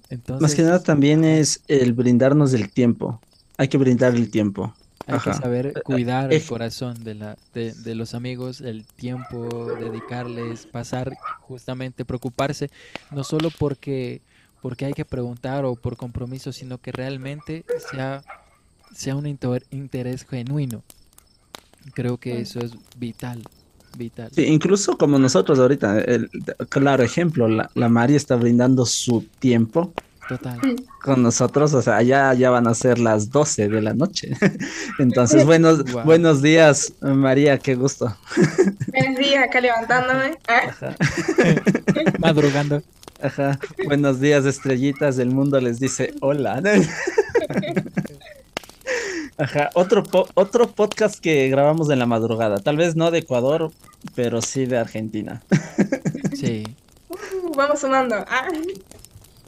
Entonces, más que nada también es el brindarnos del tiempo. Hay que brindar el tiempo. Hay que saber eh, eh, cuidar el corazón de, la, de, los amigos, el tiempo, dedicarles, pasar, justamente preocuparse, no solo porque, porque hay que preguntar o por compromiso, sino que realmente sea, sea un interés genuino. Creo que eso es vital. Vital. Sí, incluso como nosotros ahorita, el, claro ejemplo, la, la Mari está brindando su tiempo Total. Con nosotros, o sea, ya, ya van a ser las 12 de la noche. Entonces, buenos, buenos días, María, qué gusto. Buenos días, acá levantándome. Ajá. Madrugando. Ajá. Buenos días, estrellitas del mundo les dice hola. Ajá. Otro, otro podcast que grabamos en la madrugada. Tal vez no de Ecuador, pero sí de Argentina. Sí. Uh, vamos sumando. Ah.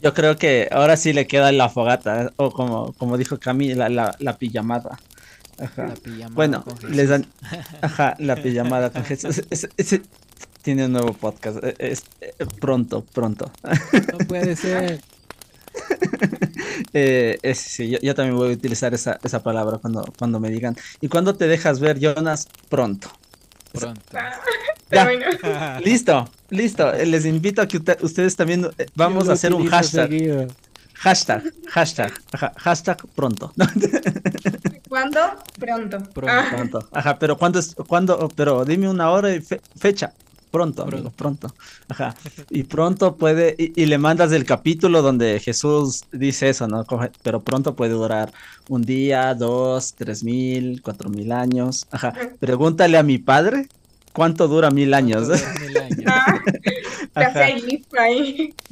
Yo creo que ahora sí le queda la fogata, o como, como dijo Cami, la, la, pijamada. Ajá. bueno, les dan. Ajá, la pijamada con Jesús. Tiene un nuevo podcast. E, es, eh, pronto, pronto. No puede ser. eh, sí, yo, yo, también voy a utilizar esa, esa palabra cuando, cuando me digan. ¿Y cuándo te dejas ver, Jonas? Pronto. Pronto. listo, listo. Les invito a que ustedes también eh, vamos a hacer un hashtag. Hashtag, hashtag, hashtag pronto. ¿Cuándo? Pronto. Pronto. Ajá, pero ¿cuándo es? ¿Cuándo? Pero dime una hora y fecha. Pronto, amigo, pronto. Ajá. Y pronto puede, y, le mandas el capítulo donde Jesús dice eso, ¿no? Pero pronto puede durar un día, dos, tres mil, cuatro mil años. Ajá. Pregúntale a mi padre ¿Cuánto dura mil años? Mil años.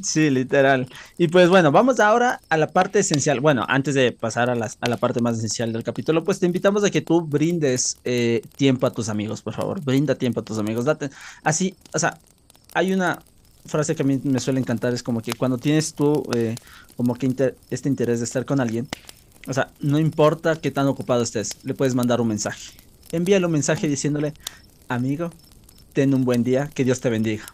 sí, literal. Y pues bueno, vamos ahora a la parte esencial. Bueno, antes de pasar a, a la parte más esencial del capítulo, pues te invitamos a que tú brindes eh, tiempo a tus amigos, por favor. Brinda tiempo a tus amigos. Date. Así, o sea, hay una frase que a mí me suele encantar, es como que cuando tienes tú eh, como que este interés de estar con alguien, o sea, no importa qué tan ocupado estés, le puedes mandar un mensaje. Envíale un mensaje diciéndole, amigo, ten un buen día, que Dios te bendiga.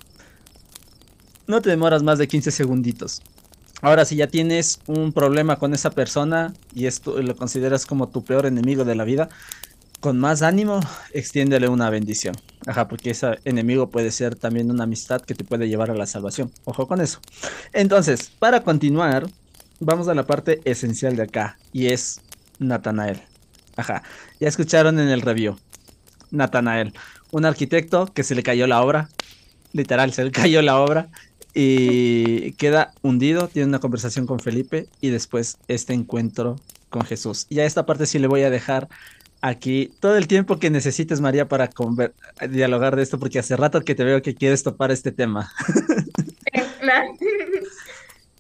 No te demoras más de 15 segunditos. Ahora, si ya tienes un problema con esa persona y esto lo consideras como tu peor enemigo de la vida, con más ánimo, extiéndele una bendición. Ajá, porque ese enemigo puede ser también una amistad que te puede llevar a la salvación. Ojo con eso. Entonces, para continuar, vamos a la parte esencial de acá, y es Natanael. Ajá, ya escucharon en el review. Natanael un arquitecto que se le cayó la obra, literal, se le cayó la obra y queda hundido, tiene una conversación con Felipe y después este encuentro con Jesús. Y a esta parte sí le voy a dejar aquí todo el tiempo que necesites, María, para dialogar de esto, porque hace rato que te veo que quieres topar este tema.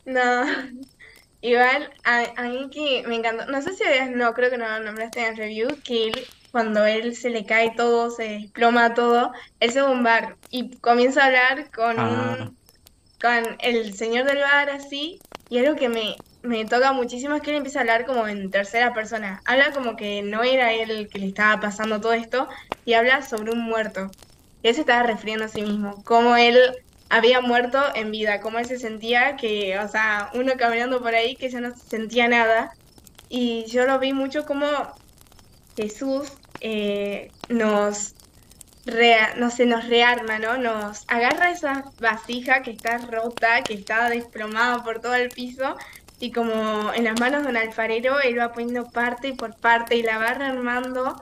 No, igual a, a, mí que me encantó, no sé si habías, no, creo que no lo nombraste en el review, que él, cuando él se le cae todo, se desploma todo, él se va a un bar y comienza a hablar con Ah. un, con el señor del bar así, y algo que me, me toca muchísimo es que él empieza a hablar como en tercera persona, habla como que no era él el que le estaba pasando todo esto, y habla sobre un muerto, y él se estaba refiriendo a sí mismo, como él había muerto en vida, cómo él se sentía que, o sea, uno caminando por ahí que ya no sentía nada. Y yo lo vi mucho como Jesús eh, nos, rea- no sé, nos rearma, ¿no? Nos agarra esa vasija que está rota, que está desplomada por todo el piso, y como en las manos de un alfarero, él va poniendo parte por parte y la va rearmando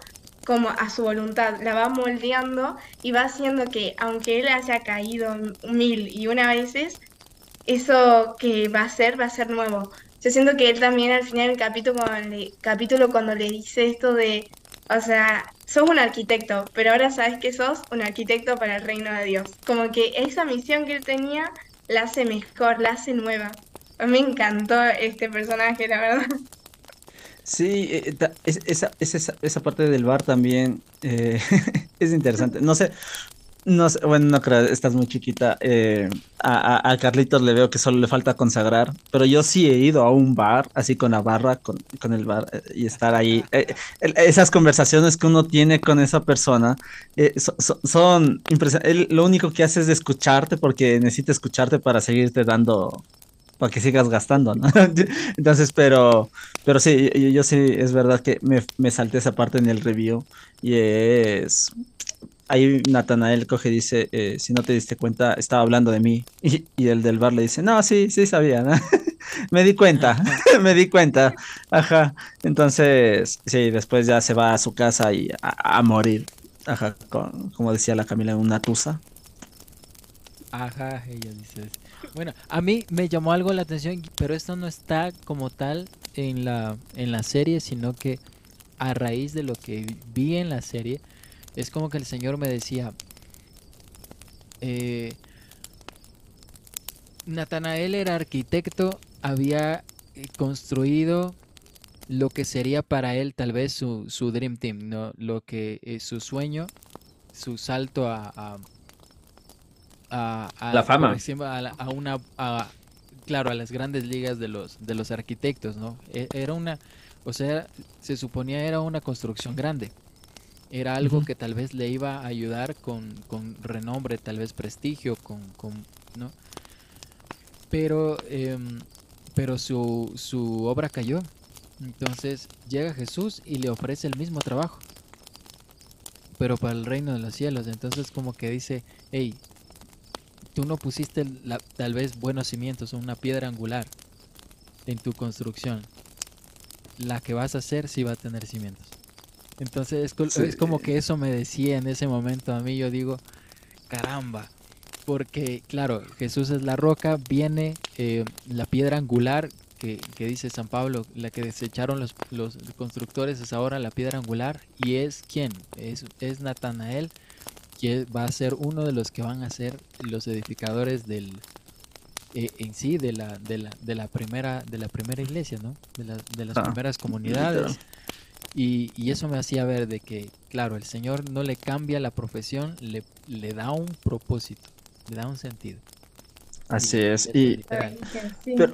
como a su voluntad, la va moldeando y va haciendo que, aunque él haya caído mil y una veces, eso que va a ser, va a ser nuevo. Yo siento que él también al final del capítulo, cuando le, capítulo, cuando le dice esto de, o sea, sos un arquitecto, pero ahora sabes que sos un arquitecto para el reino de Dios. Como que esa misión que él tenía la hace mejor, la hace nueva. A mí me encantó este personaje, la verdad. Sí, eh, es- esa, es esa, esa parte del bar también eh, es interesante. No sé, no sé, bueno, no creo, estás muy chiquita. eh, a, a- Carlitos le veo que solo le falta consagrar, pero yo sí he ido a un bar, así con la barra, con, con el bar, eh, y estar ahí. eh, esas conversaciones que uno tiene con esa persona so- so- son impresionantes. Lo único que hace es escucharte porque necesita escucharte para seguirte dando, para que sigas gastando, ¿no? Entonces, pero... Pero sí, yo, yo sí, es verdad que me, me salté esa parte en el review y es... Ahí Natanael coge y dice, eh, si no te diste cuenta, estaba hablando de mí. Y, y el del bar le dice, no, sí, sí sabía, ¿no? Me di cuenta, me di cuenta. Ajá. Entonces, sí, después ya se va a su casa y a, a morir. Ajá, con- como decía la Camila, una tusa. Ajá, ella dice. eso. Bueno, a mí me llamó algo la atención, pero esto no está como tal en la, en la serie, sino que a raíz de lo que vi en la serie, es como que el Señor me decía, eh, Natanael era arquitecto, había eh, construido lo que sería para él tal vez su, su Dream Team, ¿no? Lo que es su sueño, su salto a, a, a- a- La fama. ejemplo, a, la- a una, a- claro, a las grandes ligas de los, de los arquitectos, ¿no? E- Era una, o sea, se suponía era una construcción grande. Era algo que tal vez le iba a ayudar con, con renombre, tal vez prestigio, con, con ¿no? Pero, em, pero su, su obra cayó. Entonces llega Jesús y le ofrece el mismo trabajo, pero para el reino de los cielos. Entonces como que dice, hey, tú no pusiste la- tal vez buenos cimientos o una piedra angular en tu construcción. La que vas a hacer sí va a tener cimientos. Entonces es, col- Sí. es como que eso me decía en ese momento a mí, yo digo, caramba, porque claro, Jesús es la roca, viene eh, la piedra angular que, que dice San Pablo, la que desecharon los, los constructores es ahora la piedra angular y es quién, es, es Natanael, que va a ser uno de los que van a ser los edificadores del eh, en sí de la, de la, de la primera de la primera iglesia, ¿no? De, la- de las Ah, primeras comunidades. Y, y eso me hacía ver de que, claro, el Señor no le cambia la profesión, le, le da un propósito, le da un sentido. Así Y es. Y. Pero,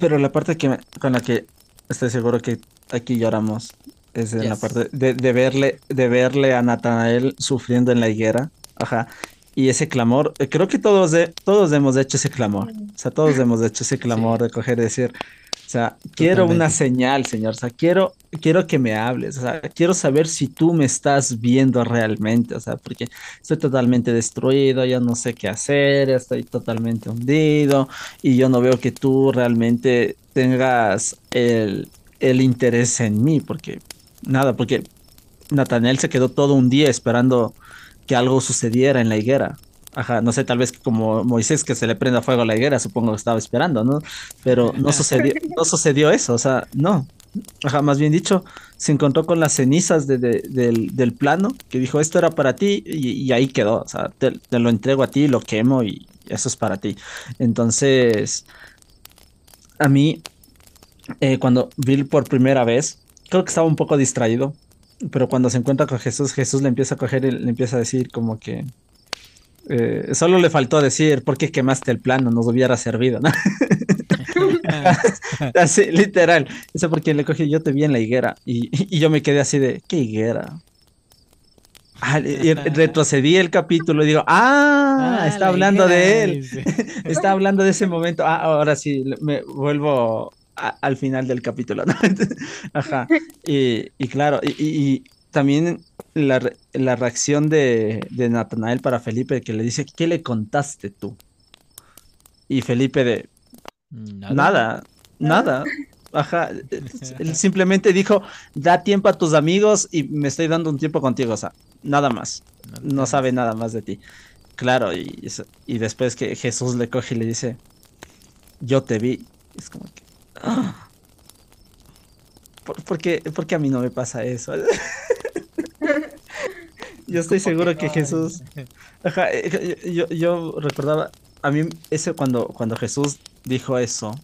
pero la parte que me- con la que estoy seguro que aquí lloramos es en la parte de, de verle, de verle a Natanael sufriendo en la higuera. Ajá. Y ese clamor, eh, creo que todos, de- todos hemos hecho ese clamor. O sea, todos hemos hecho ese clamor de coger y decir, o sea, quiero una señal, Señor. O sea, quiero, quiero que me hables. O sea, quiero saber si tú me estás viendo realmente. O sea, porque estoy totalmente destruido, ya no sé qué hacer, estoy totalmente hundido y yo no veo que tú realmente tengas el, el interés en mí, porque nada, porque Nathaniel se quedó todo un día esperando que algo sucediera en la higuera. Ajá, no sé, tal vez como Moisés que se le prenda fuego a la higuera, supongo que estaba esperando, ¿no? Pero no sucedió, no sucedió eso, o sea, no. Más bien dicho, se encontró con las cenizas de, de- del, plano, que dijo, esto era para ti, y, ahí quedó, o sea, te, te lo entrego a ti, lo quemo y eso es para ti. Entonces, a mí, eh, cuando vi por primera vez, creo que estaba un poco distraído, pero cuando se encuentra con Jesús, Jesús le empieza a coger y le empieza a decir como que eh, solo le faltó decir, ¿por qué quemaste el plano? Nos hubiera servido, ¿no? Así, literal. Eso porque le cogí, yo te vi en la higuera y, y yo me quedé así de, ¿qué higuera? Ah, y retrocedí el capítulo y digo, ah, está la hablando de él. Está hablando de ese momento. Ah, ahora sí, me vuelvo a- al final del capítulo, ¿no? Ajá. Y, y claro, y, también la, la reacción de, de Natanael para Felipe, que le dice, ¿qué le contaste tú? Y Felipe de, nada, nada. Ajá. Él simplemente dijo, da tiempo a tus amigos y me estoy dando un tiempo contigo, o sea, nada más no sabe nada más de ti. Claro, y, eso- y después que Jesús le coge y le dice, yo te vi, es como que... ¡ah! ¿Por, por qué, por qué a mí no me pasa eso? yo estoy seguro que Jesús... Ajá, eh, yo, yo- yo recordaba, a mí ese cuando, cuando Jesús dijo eso,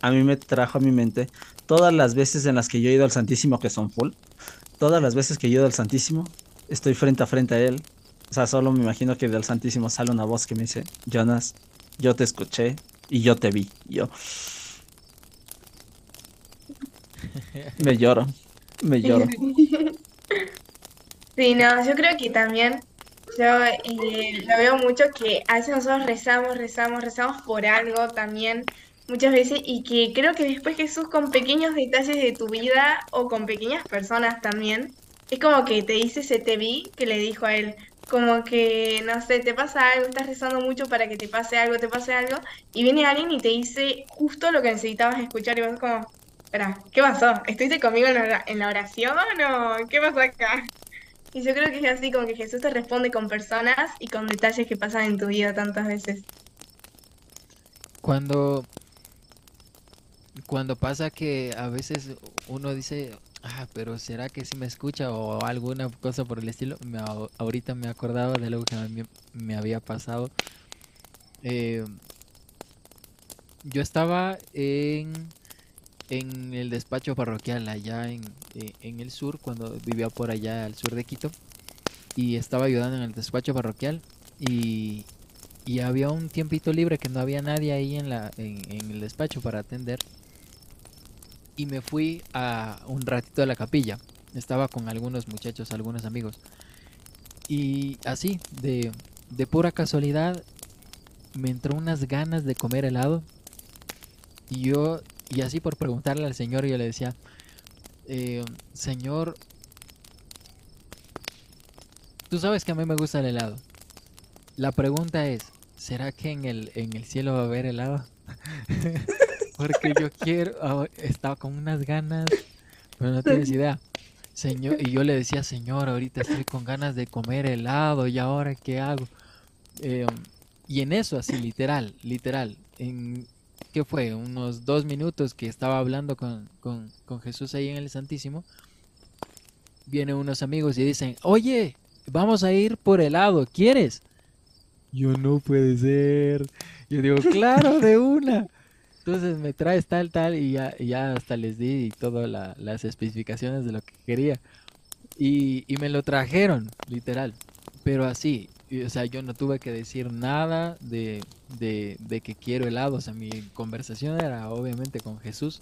a mí me trajo a mi mente todas las veces en las que yo he ido al Santísimo, que son full, todas las veces que he ido al Santísimo, estoy frente a frente a él. O sea, solo me imagino que del Santísimo sale una voz que me dice, Jonas, yo te escuché y yo te vi. Y yo me lloro, me lloro. Sí, no, yo creo que también yo eh, lo veo mucho que a veces nosotros rezamos, rezamos, rezamos por algo también muchas veces y que creo que después Jesús con pequeños detalles de tu vida o con pequeñas personas también, es como que te dice ese te vi que le dijo a él, como que, no sé, te pasa algo, estás rezando mucho para que te pase algo, te pase algo, y viene alguien y te dice justo lo que necesitabas escuchar y vos como, espera, ¿qué pasó? ¿Estuviste conmigo en la oración o qué pasó acá? Y yo creo que es así, como que Jesús te responde con personas y con detalles que pasan en tu vida tantas veces. Cuando, cuando pasa que a veces uno dice, ah, pero ¿será que sí me escucha o alguna cosa por el estilo? Me, ahorita me he acordado de algo que mí me había pasado. Eh, yo estaba en, en el despacho parroquial allá en, eh, en el sur, cuando vivía por allá al sur de Quito, y estaba ayudando en el despacho parroquial y, y había un tiempito libre que no había nadie ahí en, la, en, el despacho para atender. Y me fui a un ratito a la capilla. Estaba con algunos muchachos, algunos amigos. Y así, de, de pura casualidad, me entró unas ganas de comer helado. Y yo, y así por preguntarle al señor, yo le decía, eh, señor, tú sabes que a mí me gusta el helado. La pregunta es, ¿será que en el, en el cielo va a haber helado? Porque yo quiero, estaba con unas ganas, pero no tienes idea. Señor, y yo le decía, señor, ahorita estoy con ganas de comer helado, ¿y ahora qué hago? Eh, y en eso, así, literal, literal, en, ¿qué fue? Unos dos minutos que estaba hablando con, con, Jesús ahí en el Santísimo, vienen unos amigos y dicen, oye, vamos a ir por helado, ¿quieres? Yo no puede ser. Yo digo, claro, de una. Entonces me traes tal, tal, y ya, ya hasta les di todas la- las especificaciones de lo que quería. Y, y me lo trajeron, literal. Pero así, o sea, yo no tuve que decir nada de, de, de que quiero helado. O sea, mi conversación era obviamente con Jesús.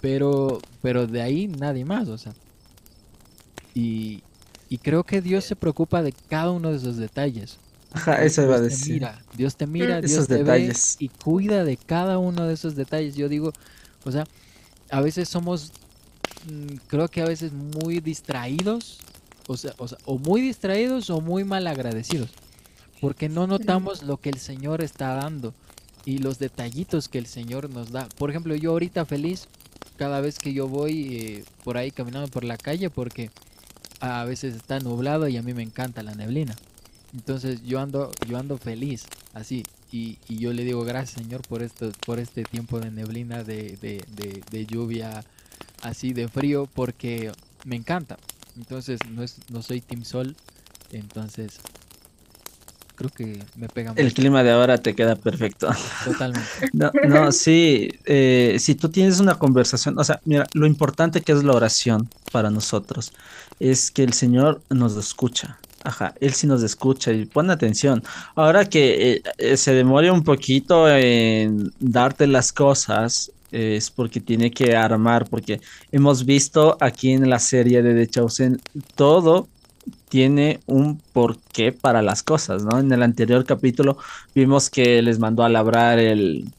Pero, pero de ahí nadie más, o sea. Y, y creo que Dios se preocupa de cada uno de esos detalles. Ajá, eso iba a decir. mira, Dios te mira, Mm, Dios esos te ve detalles. y cuida de cada uno de esos detalles. Yo digo, o sea, a veces somos, mm, creo que a veces muy distraídos, o sea, o sea, o muy distraídos o muy mal agradecidos, porque no notamos lo que el Señor está dando y los detallitos que el Señor nos da. Por ejemplo, yo ahorita feliz cada vez que yo voy eh, por ahí caminando por la calle porque a veces está nublado y a mí me encanta la neblina. Entonces yo ando, yo ando feliz, así. Y, y yo le digo gracias Señor por esto, por este tiempo de neblina, de, de, de, de lluvia, así de frío, porque me encanta. Entonces no es, no soy Team Sol, entonces creo que me pega El más. clima de ahora te queda perfecto. Totalmente. No, no, sí, eh, si tú tienes una conversación, o sea, mira, lo importante que es la oración para nosotros es que el Señor nos escucha. Ajá, Él sí nos escucha y pon atención. Ahora que eh, eh, se demore un poquito en darte las cosas, es porque tiene que armar, porque hemos visto aquí en la serie de The Chosen todo tiene un porqué para las cosas, ¿no? En el anterior capítulo vimos que les mandó a labrar el,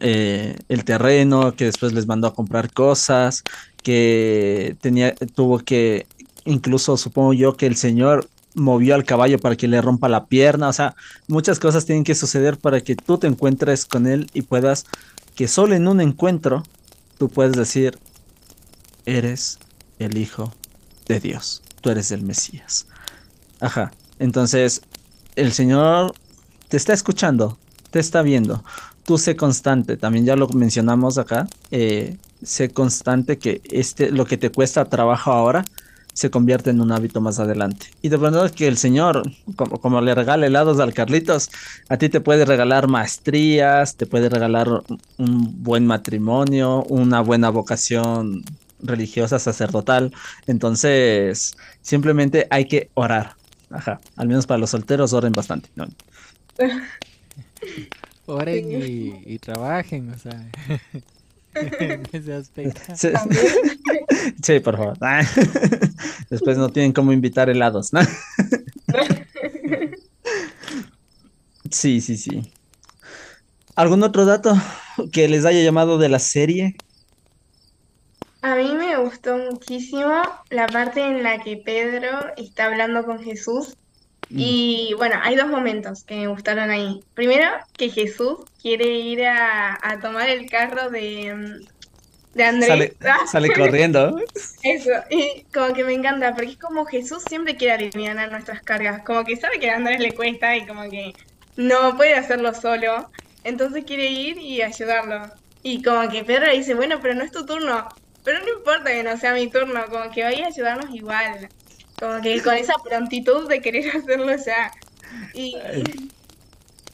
eh, el terreno, que después les mandó a comprar cosas, que tenía, tuvo que, incluso supongo yo que el señor movió al caballo para que le rompa la pierna, o sea, muchas cosas tienen que suceder para que tú te encuentres con él y puedas, que solo en un encuentro, tú puedes decir, eres el Hijo de Dios, tú eres el Mesías. Ajá, entonces el Señor te está escuchando, te está viendo. Tú sé constante, también ya lo mencionamos acá, eh, sé constante que este, lo que te cuesta trabajo ahora se convierte en un hábito más adelante. Y de verdad que el Señor, como, como le regala helados al Carlitos, a ti te puede regalar maestrías, te puede regalar un buen matrimonio, una buena vocación religiosa, sacerdotal. Entonces, simplemente hay que orar. Ajá, al menos para los solteros oren bastante. ¿no? Oren y, y trabajen, o sea, en ese aspecto. Sí, sí, por favor. Después no tienen cómo invitar helados, ¿no? Sí, sí, sí. ¿Algún otro dato que les haya llamado de la serie? A mí me gustó muchísimo la parte en la que Pedro está hablando con Jesús. Y bueno, hay dos momentos que me gustaron ahí. Primero, que Jesús quiere ir a, a tomar el carro de, mm, de Andrés. Sale, sale corriendo. Eso, y como que me encanta, porque es como Jesús siempre quiere aliviar nuestras cargas, como que sabe que a Andrés le cuesta y como que no puede hacerlo solo, entonces quiere ir y ayudarlo. Y como que Pedro le dice, bueno, pero no es tu turno, pero no importa que no sea mi turno, como que vaya a ayudarnos igual, como que con esa prontitud de querer hacerlo ya. Y,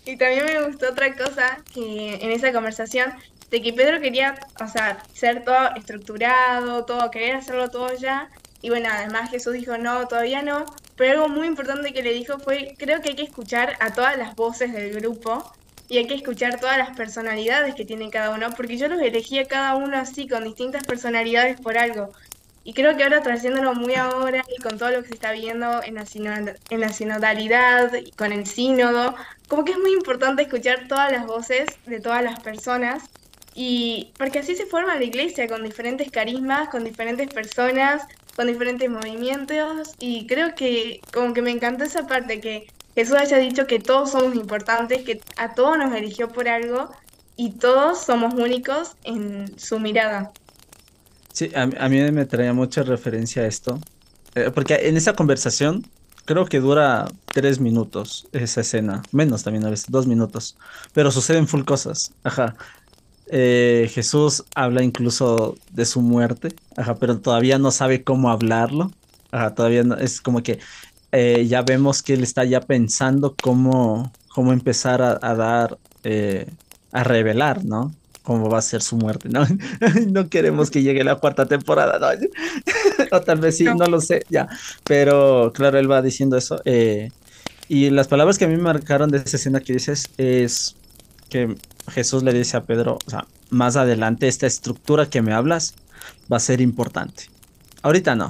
y también me gustó otra cosa que en esa conversación, de que Pedro quería, o sea, ser todo estructurado, todo, querer hacerlo todo ya. Y bueno, además Jesús dijo, no, todavía no. Pero algo muy importante que le dijo fue, creo que hay que escuchar a todas las voces del grupo y hay que escuchar todas las personalidades que tiene cada uno, porque yo los elegí a cada uno así, con distintas personalidades por algo. Y creo que ahora trayéndolo muy ahora y con todo lo que se está viendo en la, en la sinodalidad y con el sínodo, como que es muy importante escuchar todas las voces de todas las personas y porque así se forma la iglesia con diferentes carismas, con diferentes personas, con diferentes movimientos y creo que como que me encantó esa parte que Jesús haya dicho que todos somos importantes, que a todos nos eligió por algo y todos somos únicos en su mirada. Sí, a, mí me traía mucha referencia a esto, eh, porque en esa conversación creo que dura tres minutos esa escena, menos también a veces, dos minutos, pero suceden full cosas, ajá. Eh, Jesús habla incluso de su muerte, ajá, pero todavía no sabe cómo hablarlo, ajá, todavía no, es como que eh, ya vemos que él está ya pensando cómo, cómo empezar a, dar, a revelar, ¿no? Cómo va a ser su muerte, ¿no? No queremos que llegue la cuarta temporada, ¿no? O tal vez sí, No. lo sé, ya. Pero claro, él va diciendo eso. eh, y las palabras que a mí me marcaron de esa escena que dices es que Jesús le dice a Pedro, o sea, más adelante esta estructura que me hablas va a ser importante. Ahorita no,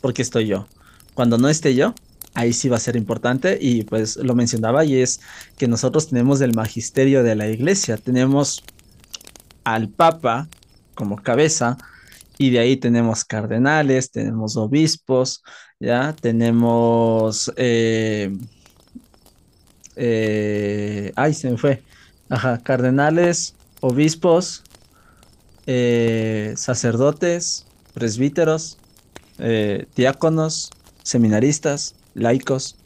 porque estoy yo. Cuando no esté yo, ahí sí va a ser importante y pues lo mencionaba y es que nosotros tenemos el magisterio de la iglesia, tenemos al Papa como cabeza y de ahí tenemos cardenales, tenemos obispos, ya tenemos... eh, eh, ay, se me fue. Ajá, cardenales, obispos, eh, sacerdotes, presbíteros, diáconos, seminaristas, laicos.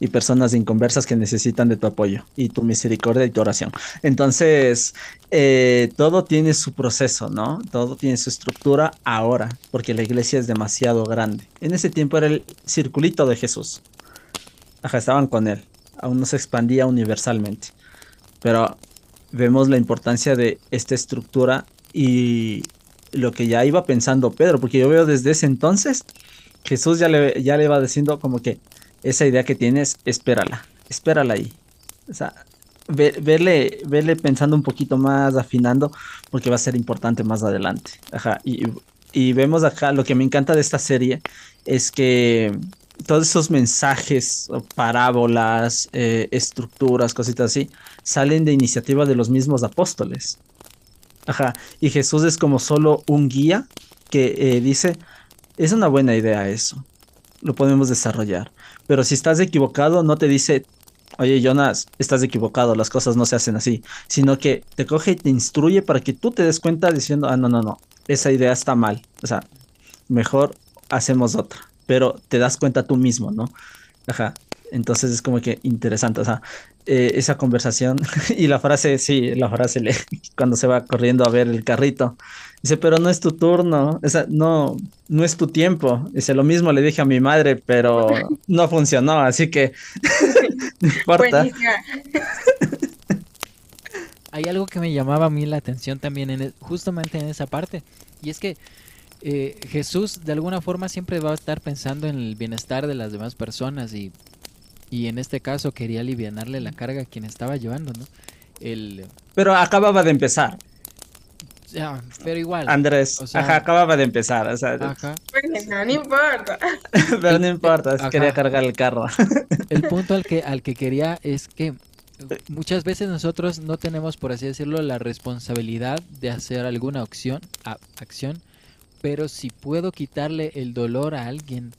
Y personas inconversas que necesitan de tu apoyo y tu misericordia y tu oración. Entonces, eh, todo tiene su proceso, ¿no? Todo tiene su estructura ahora, porque la iglesia es demasiado grande. En ese tiempo era el circulito de Jesús. Ajá, estaban con él. Aún no se expandía universalmente. Pero vemos la importancia de esta estructura y lo que ya iba pensando Pedro, porque yo veo desde ese entonces, Jesús ya le, ya le va diciendo como que esa idea que tienes, espérala, espérala ahí. O sea, verle, verle pensando un poquito más, afinando, porque va a ser importante más adelante. Ajá, y, vemos acá, lo que me encanta de esta serie es que todos esos mensajes, parábolas, eh, estructuras, cositas así, salen de iniciativa de los mismos apóstoles. Ajá, y Jesús es como solo un guía que eh, dice, es una buena idea eso, lo podemos desarrollar. Pero si estás equivocado, no te dice, oye Jonas, estás equivocado, las cosas no se hacen así, sino que te coge y te instruye para que tú te des cuenta diciendo, ah, no, no, no, esa idea está mal. O sea, mejor hacemos otra, pero te das cuenta tú mismo, ¿no? Ajá. Entonces es como que interesante, o sea, eh, esa conversación y la frase, sí, la frase le, cuando se va corriendo a ver el carrito, dice, pero no es tu turno, no, no es tu tiempo. Dice, lo mismo le dije a mi madre, pero no funcionó, así que no importa. Hay algo que me llamaba a mí la atención también, en, e, justamente en esa parte, y es que eh, Jesús de alguna forma siempre va a estar pensando en el bienestar de las demás personas y y en este caso quería aliviarle la carga a quien estaba llevando, ¿no? El... Pero acababa de empezar. Ya, pero igual. Andrés, ajá, acababa de empezar. O sea, ajá. no, no importa. pero no importa, quería cargar el carro. el punto al que, al que quería es que muchas veces nosotros no tenemos, por así decirlo, la responsabilidad de hacer alguna acción, acción pero si puedo quitarle el dolor a alguien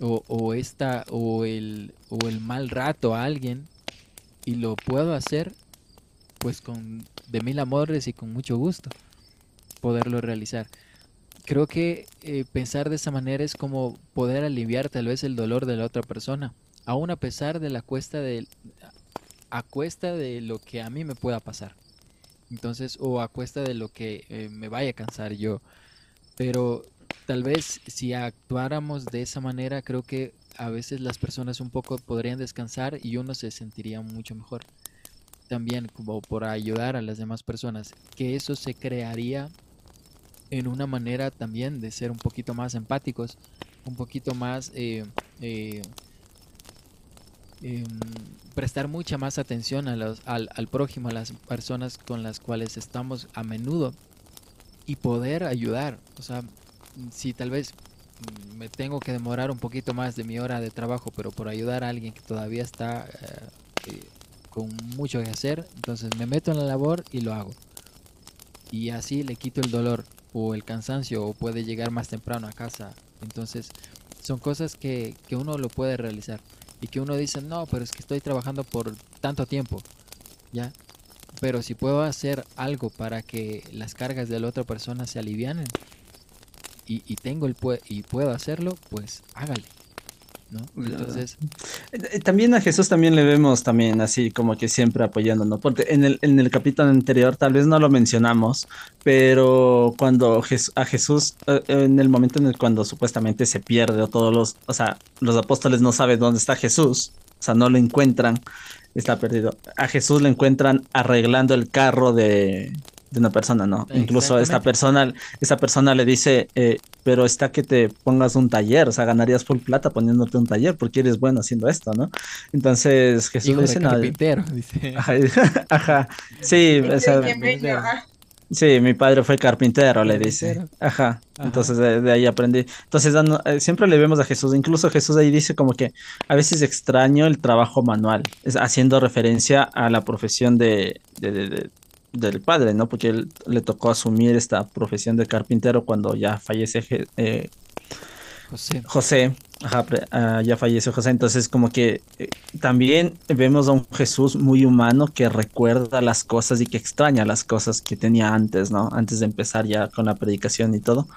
o, o, esta, o, el, o el mal rato a alguien y lo puedo hacer pues con de mil amores y con mucho gusto poderlo realizar. Creo que eh, pensar de esa manera es como poder aliviar tal vez el dolor de la otra persona, aún a pesar de la cuesta de a cuesta de lo que a mí me pueda pasar. Entonces, o a cuesta de lo que eh, me vaya a cansar yo. Pero tal vez si actuáramos de esa manera, creo que a veces las personas un poco podrían descansar y uno se sentiría mucho mejor. También como por ayudar a las demás personas, que eso se crearía en una manera también de ser un poquito más empáticos, un poquito más eh, eh, em, prestar mucha más atención al, al prójimo, a las personas con las cuales estamos a menudo y poder ayudar. O sea, si tal vez mm, me tengo que demorar un poquito más de mi hora de trabajo, pero por ayudar a alguien que todavía está eh, con mucho que hacer, entonces me meto en la labor y lo hago. Y así le quito el dolor o el cansancio o puede llegar más temprano a casa. Entonces son cosas que, que uno lo puede realizar y que uno dice, no, pero es que estoy trabajando por tanto tiempo, ¿ya? Pero si puedo hacer algo para que las cargas de la otra persona se alivianen, y, tengo el y puedo hacerlo, pues hágale. ¿No? Entonces... Eh, también a Jesús también le vemos también así como que siempre apoyándonos, porque en el, en el capítulo anterior tal vez no lo mencionamos, pero cuando a Jesús, eh, en el momento en el cuando supuestamente se pierde o todos los, o sea, los apóstoles no saben dónde está Jesús, o sea, no lo encuentran, está perdido. A Jesús le encuentran arreglando el carro de, de una persona, ¿no? Incluso esta persona, esta persona le dice, eh, pero está que te pongas un taller, o sea, ganarías full plata poniéndote un taller porque eres bueno haciendo esto, ¿no? Entonces Jesús dice, carpintero, dice. Ajá, sí, o sea, Sí, mi padre fue carpintero, le dice. Ajá. Entonces de, ahí aprendí. Entonces eh, siempre le vemos a Jesús. Incluso Jesús ahí dice como que a veces extraño el trabajo manual, es haciendo referencia a la profesión de, de, del padre, ¿no? Porque él le tocó asumir esta profesión de carpintero cuando ya fallece eh, José. José, ajá, ah, ya falleció José, entonces como que eh, también vemos a un Jesús muy humano que recuerda las cosas y que extraña las cosas que tenía antes, ¿no? Antes de empezar ya con la predicación y todo,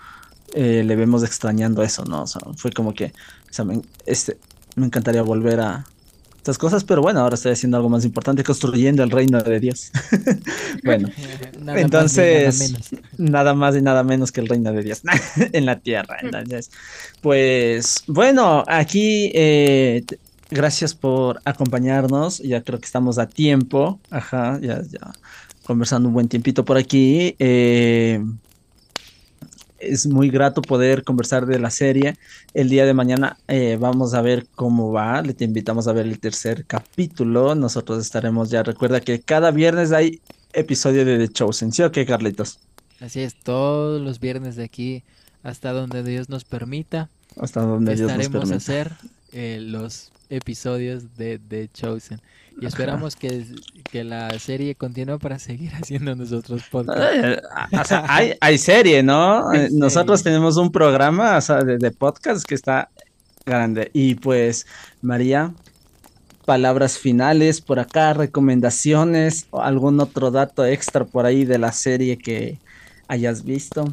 eh, le vemos extrañando eso, ¿no? O sea, fue como que, o sea, me, este, me encantaría volver a, estas cosas, pero bueno, ahora estoy haciendo algo más importante, construyendo el reino de Dios. bueno, Nada entonces, más nada más y nada menos que el reino de Dios en la tierra. Entonces, pues bueno, aquí eh, gracias por acompañarnos. Ya creo que estamos a tiempo. Ajá, ya, ya conversando un buen tiempito por aquí. Eh, es muy grato poder conversar de la serie. El día de mañana eh, vamos a ver cómo va. Le te invitamos a ver el tercer capítulo. Nosotros estaremos ya. Recuerda que cada viernes hay episodio de The Chosen. ¿Sí o qué, Carlitos? Así es, todos los viernes de aquí hasta donde Dios nos permita, Hasta donde Dios nos estaremos a permita. hacer eh, los episodios de The Chosen. Y esperamos que, que la serie continúe para seguir haciendo nosotros podcast. O sea, hay, hay serie, ¿no? Hay Nosotros serie. tenemos un programa o sea, de, de podcast que está grande. Y pues, María, palabras finales por acá, recomendaciones o algún otro dato extra por ahí de la serie que hayas visto.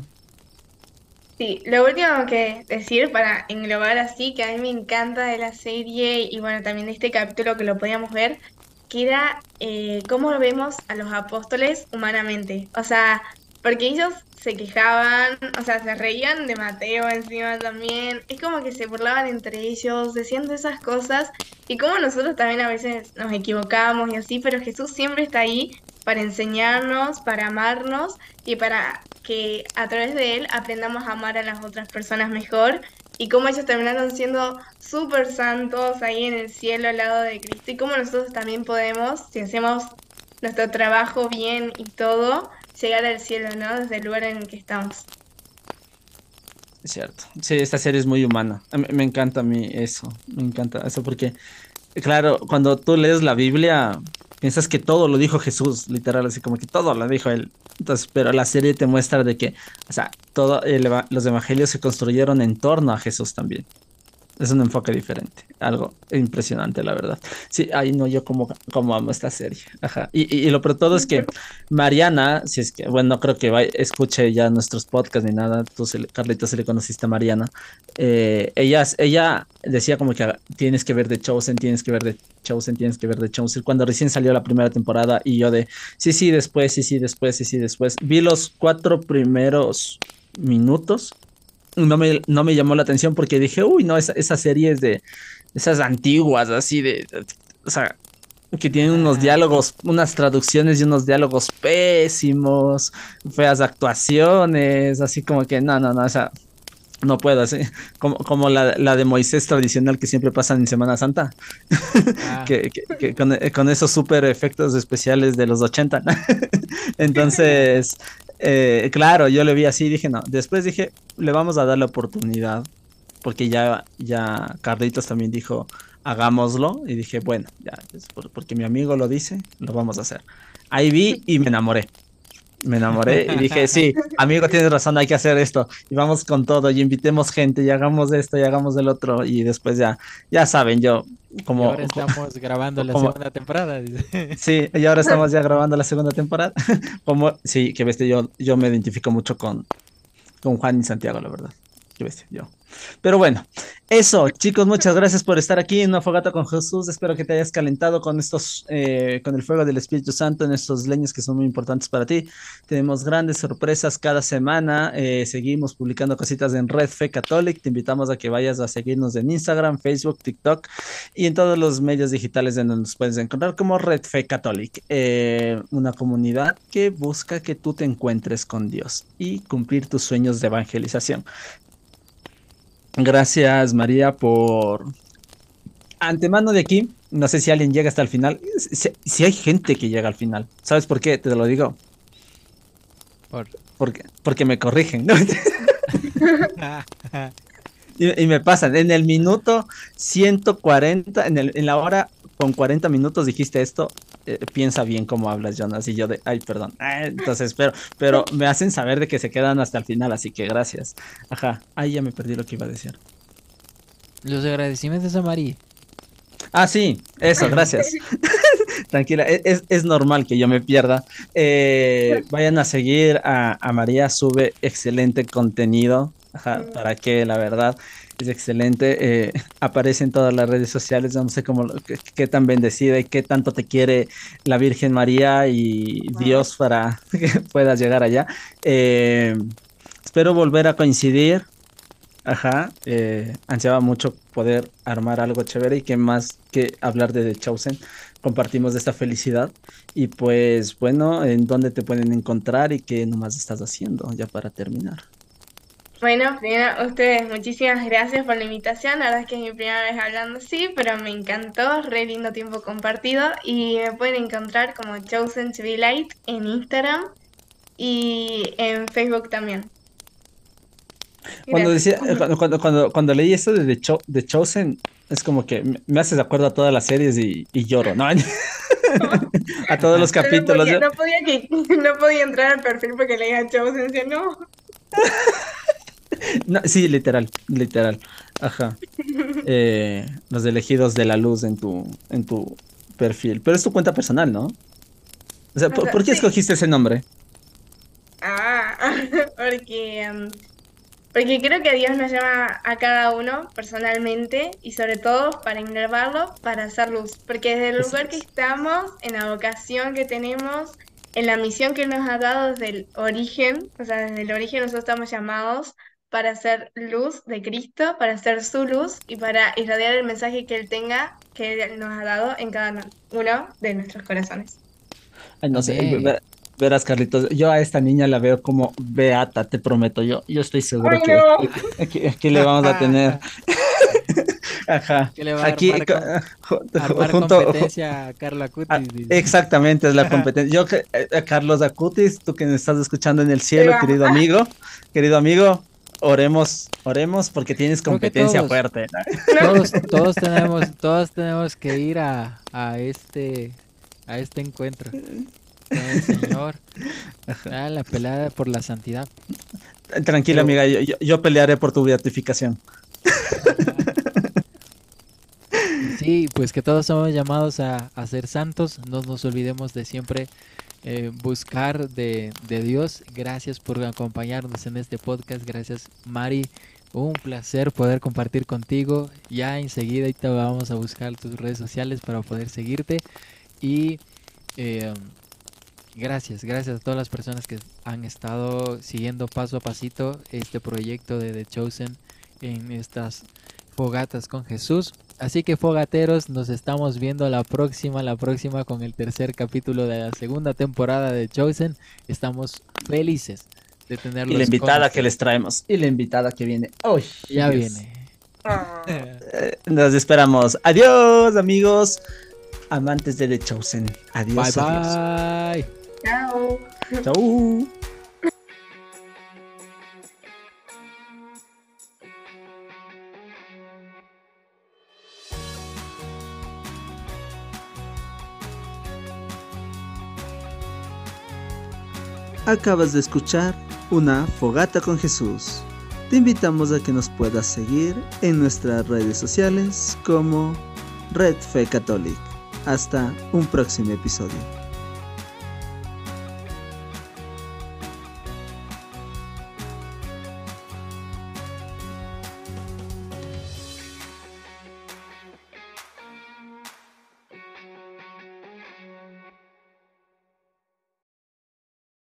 Sí, lo último que decir para englobar así, que a mí me encanta de la serie y bueno, también de este capítulo que lo podíamos ver, que era eh, cómo vemos a los apóstoles humanamente. O sea, porque ellos se quejaban, o sea, se reían de Mateo encima también. Es como que se burlaban entre ellos, decían todas esas cosas. Y como nosotros también a veces nos equivocamos y así, pero Jesús siempre está ahí para enseñarnos, para amarnos y para que a través de él aprendamos a amar a las otras personas mejor y cómo ellos terminaron siendo súper santos ahí en el cielo al lado de Cristo y cómo nosotros también podemos, si hacemos nuestro trabajo bien y todo, llegar al cielo, ¿no? Desde el lugar en el que estamos. Es cierto. Sí, esta serie es muy humana. Mí- Me encanta a mí eso. Me encanta eso porque, claro, cuando tú lees la Biblia, piensas que todo lo dijo Jesús, literal, así como que todo lo dijo él. Entonces, pero la serie te muestra de que, o sea, todo el eva- los evangelios se construyeron en torno a Jesús también. Es un enfoque diferente, algo impresionante, la verdad. Sí, ay, no, yo como, como amo esta serie. Ajá. Y, y, lo peor de todo es que Mariana, si es que, bueno, no creo que vaya- escuche ya nuestros podcasts ni nada, tú, se Carlita, se le conociste a Mariana. Eh, ella, ella decía como que tienes que ver de Chosen, tienes que ver de Chosen, tienes que ver de Chosen. Cuando recién salió la primera temporada y yo de, sí, sí, después, sí, sí, después, sí, sí, después. Vi los cuatro primeros minutos no me, no me llamó la atención porque dije, uy, no, esa, esa serie es de esas antiguas, así de, de- o sea, que tienen unos diálogos, unas traducciones y unos diálogos pésimos, feas actuaciones, así como que, no, no, no, o sea, no puedo, así, como, como la, la de Moisés tradicional que siempre pasan en Semana Santa, Ah, que, que- que con, con esos super efectos especiales de los 80. ¿no? Entonces, eh, claro, yo le vi así dije, no, después dije, le vamos a dar la oportunidad, porque ya, ya Carlitos también dijo, hagámoslo, y dije, bueno, ya, porque mi amigo lo dice, lo vamos a hacer. Ahí vi y me enamoré. Me enamoré y dije, sí, amigo, tienes razón, hay que hacer esto. Y vamos con todo, y invitemos gente, y hagamos esto, y hagamos el otro. Y después ya, ya saben, yo y como... ahora estamos grabando la como- segunda temporada. Sí, y ahora estamos ya grabando la segunda temporada. Como, sí, que bestia, yo, yo me identifico mucho con, con Juan y Santiago, la verdad. Qué bestia, yo. Pero bueno, eso, chicos, muchas gracias por estar aquí en una fogata con Jesús. Espero que te hayas calentado con estos, eh, con el fuego del Espíritu Santo en estos leños que son muy importantes para ti. Tenemos grandes sorpresas cada semana. eh, seguimos publicando cositas en Red Fe Catholic. Te invitamos a que vayas a seguirnos en Instagram, Facebook, TikTok y en todos los medios digitales donde nos puedes encontrar como Red Fe Catholic, eh, una comunidad que busca que tú te encuentres con Dios y cumplir tus sueños de evangelización. Gracias María por antemano de aquí. No sé si alguien llega hasta el final. Si, si hay gente que llega al final. ¿Sabes por qué? Te lo digo. Por- Porque, porque me corrigen. ¿no? Y, y me pasan, en el minuto 140, en, el, en la hora con 40 minutos dijiste esto, eh, piensa bien cómo hablas, Jonas. Y yo de, ay, perdón. Ah, entonces, pero, pero me hacen saber de que se quedan hasta el final, así que gracias. Ajá, ahí ya me perdí lo que iba a decir. Los agradecimientos a María. Ah, sí, eso, gracias. Tranquila, e- es, es normal que yo me pierda. Eh, vayan a seguir a, a María, sube excelente contenido. Ajá, para que la verdad es excelente. Eh, aparece en todas las redes sociales. No sé cómo, qué, tan bendecida y qué tanto te quiere la Virgen María y Dios para que puedas llegar allá. Eh, espero volver a coincidir. Ajá. Eh, ansiaba mucho poder armar algo chévere y que más que hablar de Chosen compartimos de esta felicidad. Y pues bueno, ¿en dónde te pueden encontrar y qué nomás estás haciendo ya para terminar? Bueno, primero a ustedes, muchísimas gracias por la invitación. La verdad es que es mi primera vez hablando así, pero me encantó, re lindo tiempo compartido. Y me pueden encontrar como Chosen to be Light en Instagram y en Facebook también. Cuando decía, cuando, cuando, cuando, leí esto de The, Chosen, es como que me haces de acuerdo a todas las series y, lloro, ¿no? a todos los capítulos. No podía, no podía, entrar al perfil porque leía Chosen, no. no. Sí, literal, literal. Ajá. Eh, los elegidos de la luz en tu, en tu perfil. Pero es tu cuenta personal, ¿no? O sea, ¿por, qué escogiste ese nombre? Ah, porque um, porque creo que Dios nos llama a cada uno personalmente y sobre todo para innervarlo, para hacer luz. Porque desde el lugar que estamos, en la vocación que tenemos, en la misión que nos ha dado desde el origen, o sea, desde el origen nosotros estamos llamados para hacer luz de Cristo, para hacer su luz y para irradiar el mensaje que Él tenga, que Él nos ha dado en cada uno de nuestros corazones. Ay, no sé, Verás, Carlitos, yo a esta niña la veo como beata, te prometo. Yo, yo estoy seguro que aquí, le vamos a tener. Ajá. Que le va a aquí armar, competencia a Carla Acutis. Ah, exactamente, es la competencia. Yo, eh, Carlos Acutis, tú que me estás escuchando en el cielo, querido amigo, querido amigo, oremos, oremos porque tienes competencia fuerte. Todos, todos tenemos, todos tenemos que ir a, a este, a este encuentro. Señor. Ah, la pelea por la santidad. Tranquila, amiga, yo, pelearé por tu beatificación. Sí, pues que todos somos llamados a, ser santos. No nos olvidemos de siempre eh, buscar de, Dios. Gracias por acompañarnos en este podcast. Gracias, Mari. Un placer poder compartir contigo. Ya enseguida te vamos a buscar tus redes sociales para poder seguirte. Y eh, Gracias, gracias a todas las personas que han estado siguiendo paso a pasito este proyecto de The Chosen en estas fogatas con Jesús. Así que fogateros, nos estamos viendo la próxima, la próxima con el tercer capítulo de la segunda temporada de Chosen. Estamos felices de tenerlos. Y la invitada que les traemos. Y la invitada que viene hoy. Ya viene. Eh, nos esperamos. Adiós, amigos. Amantes de The Chosen. Adiós. Bye, bye. Chao. Chao. Acabas de escuchar una fogata con Jesús. Te invitamos a que nos puedas seguir en nuestras redes sociales como Red Fe Catholic. Hasta un próximo episodio.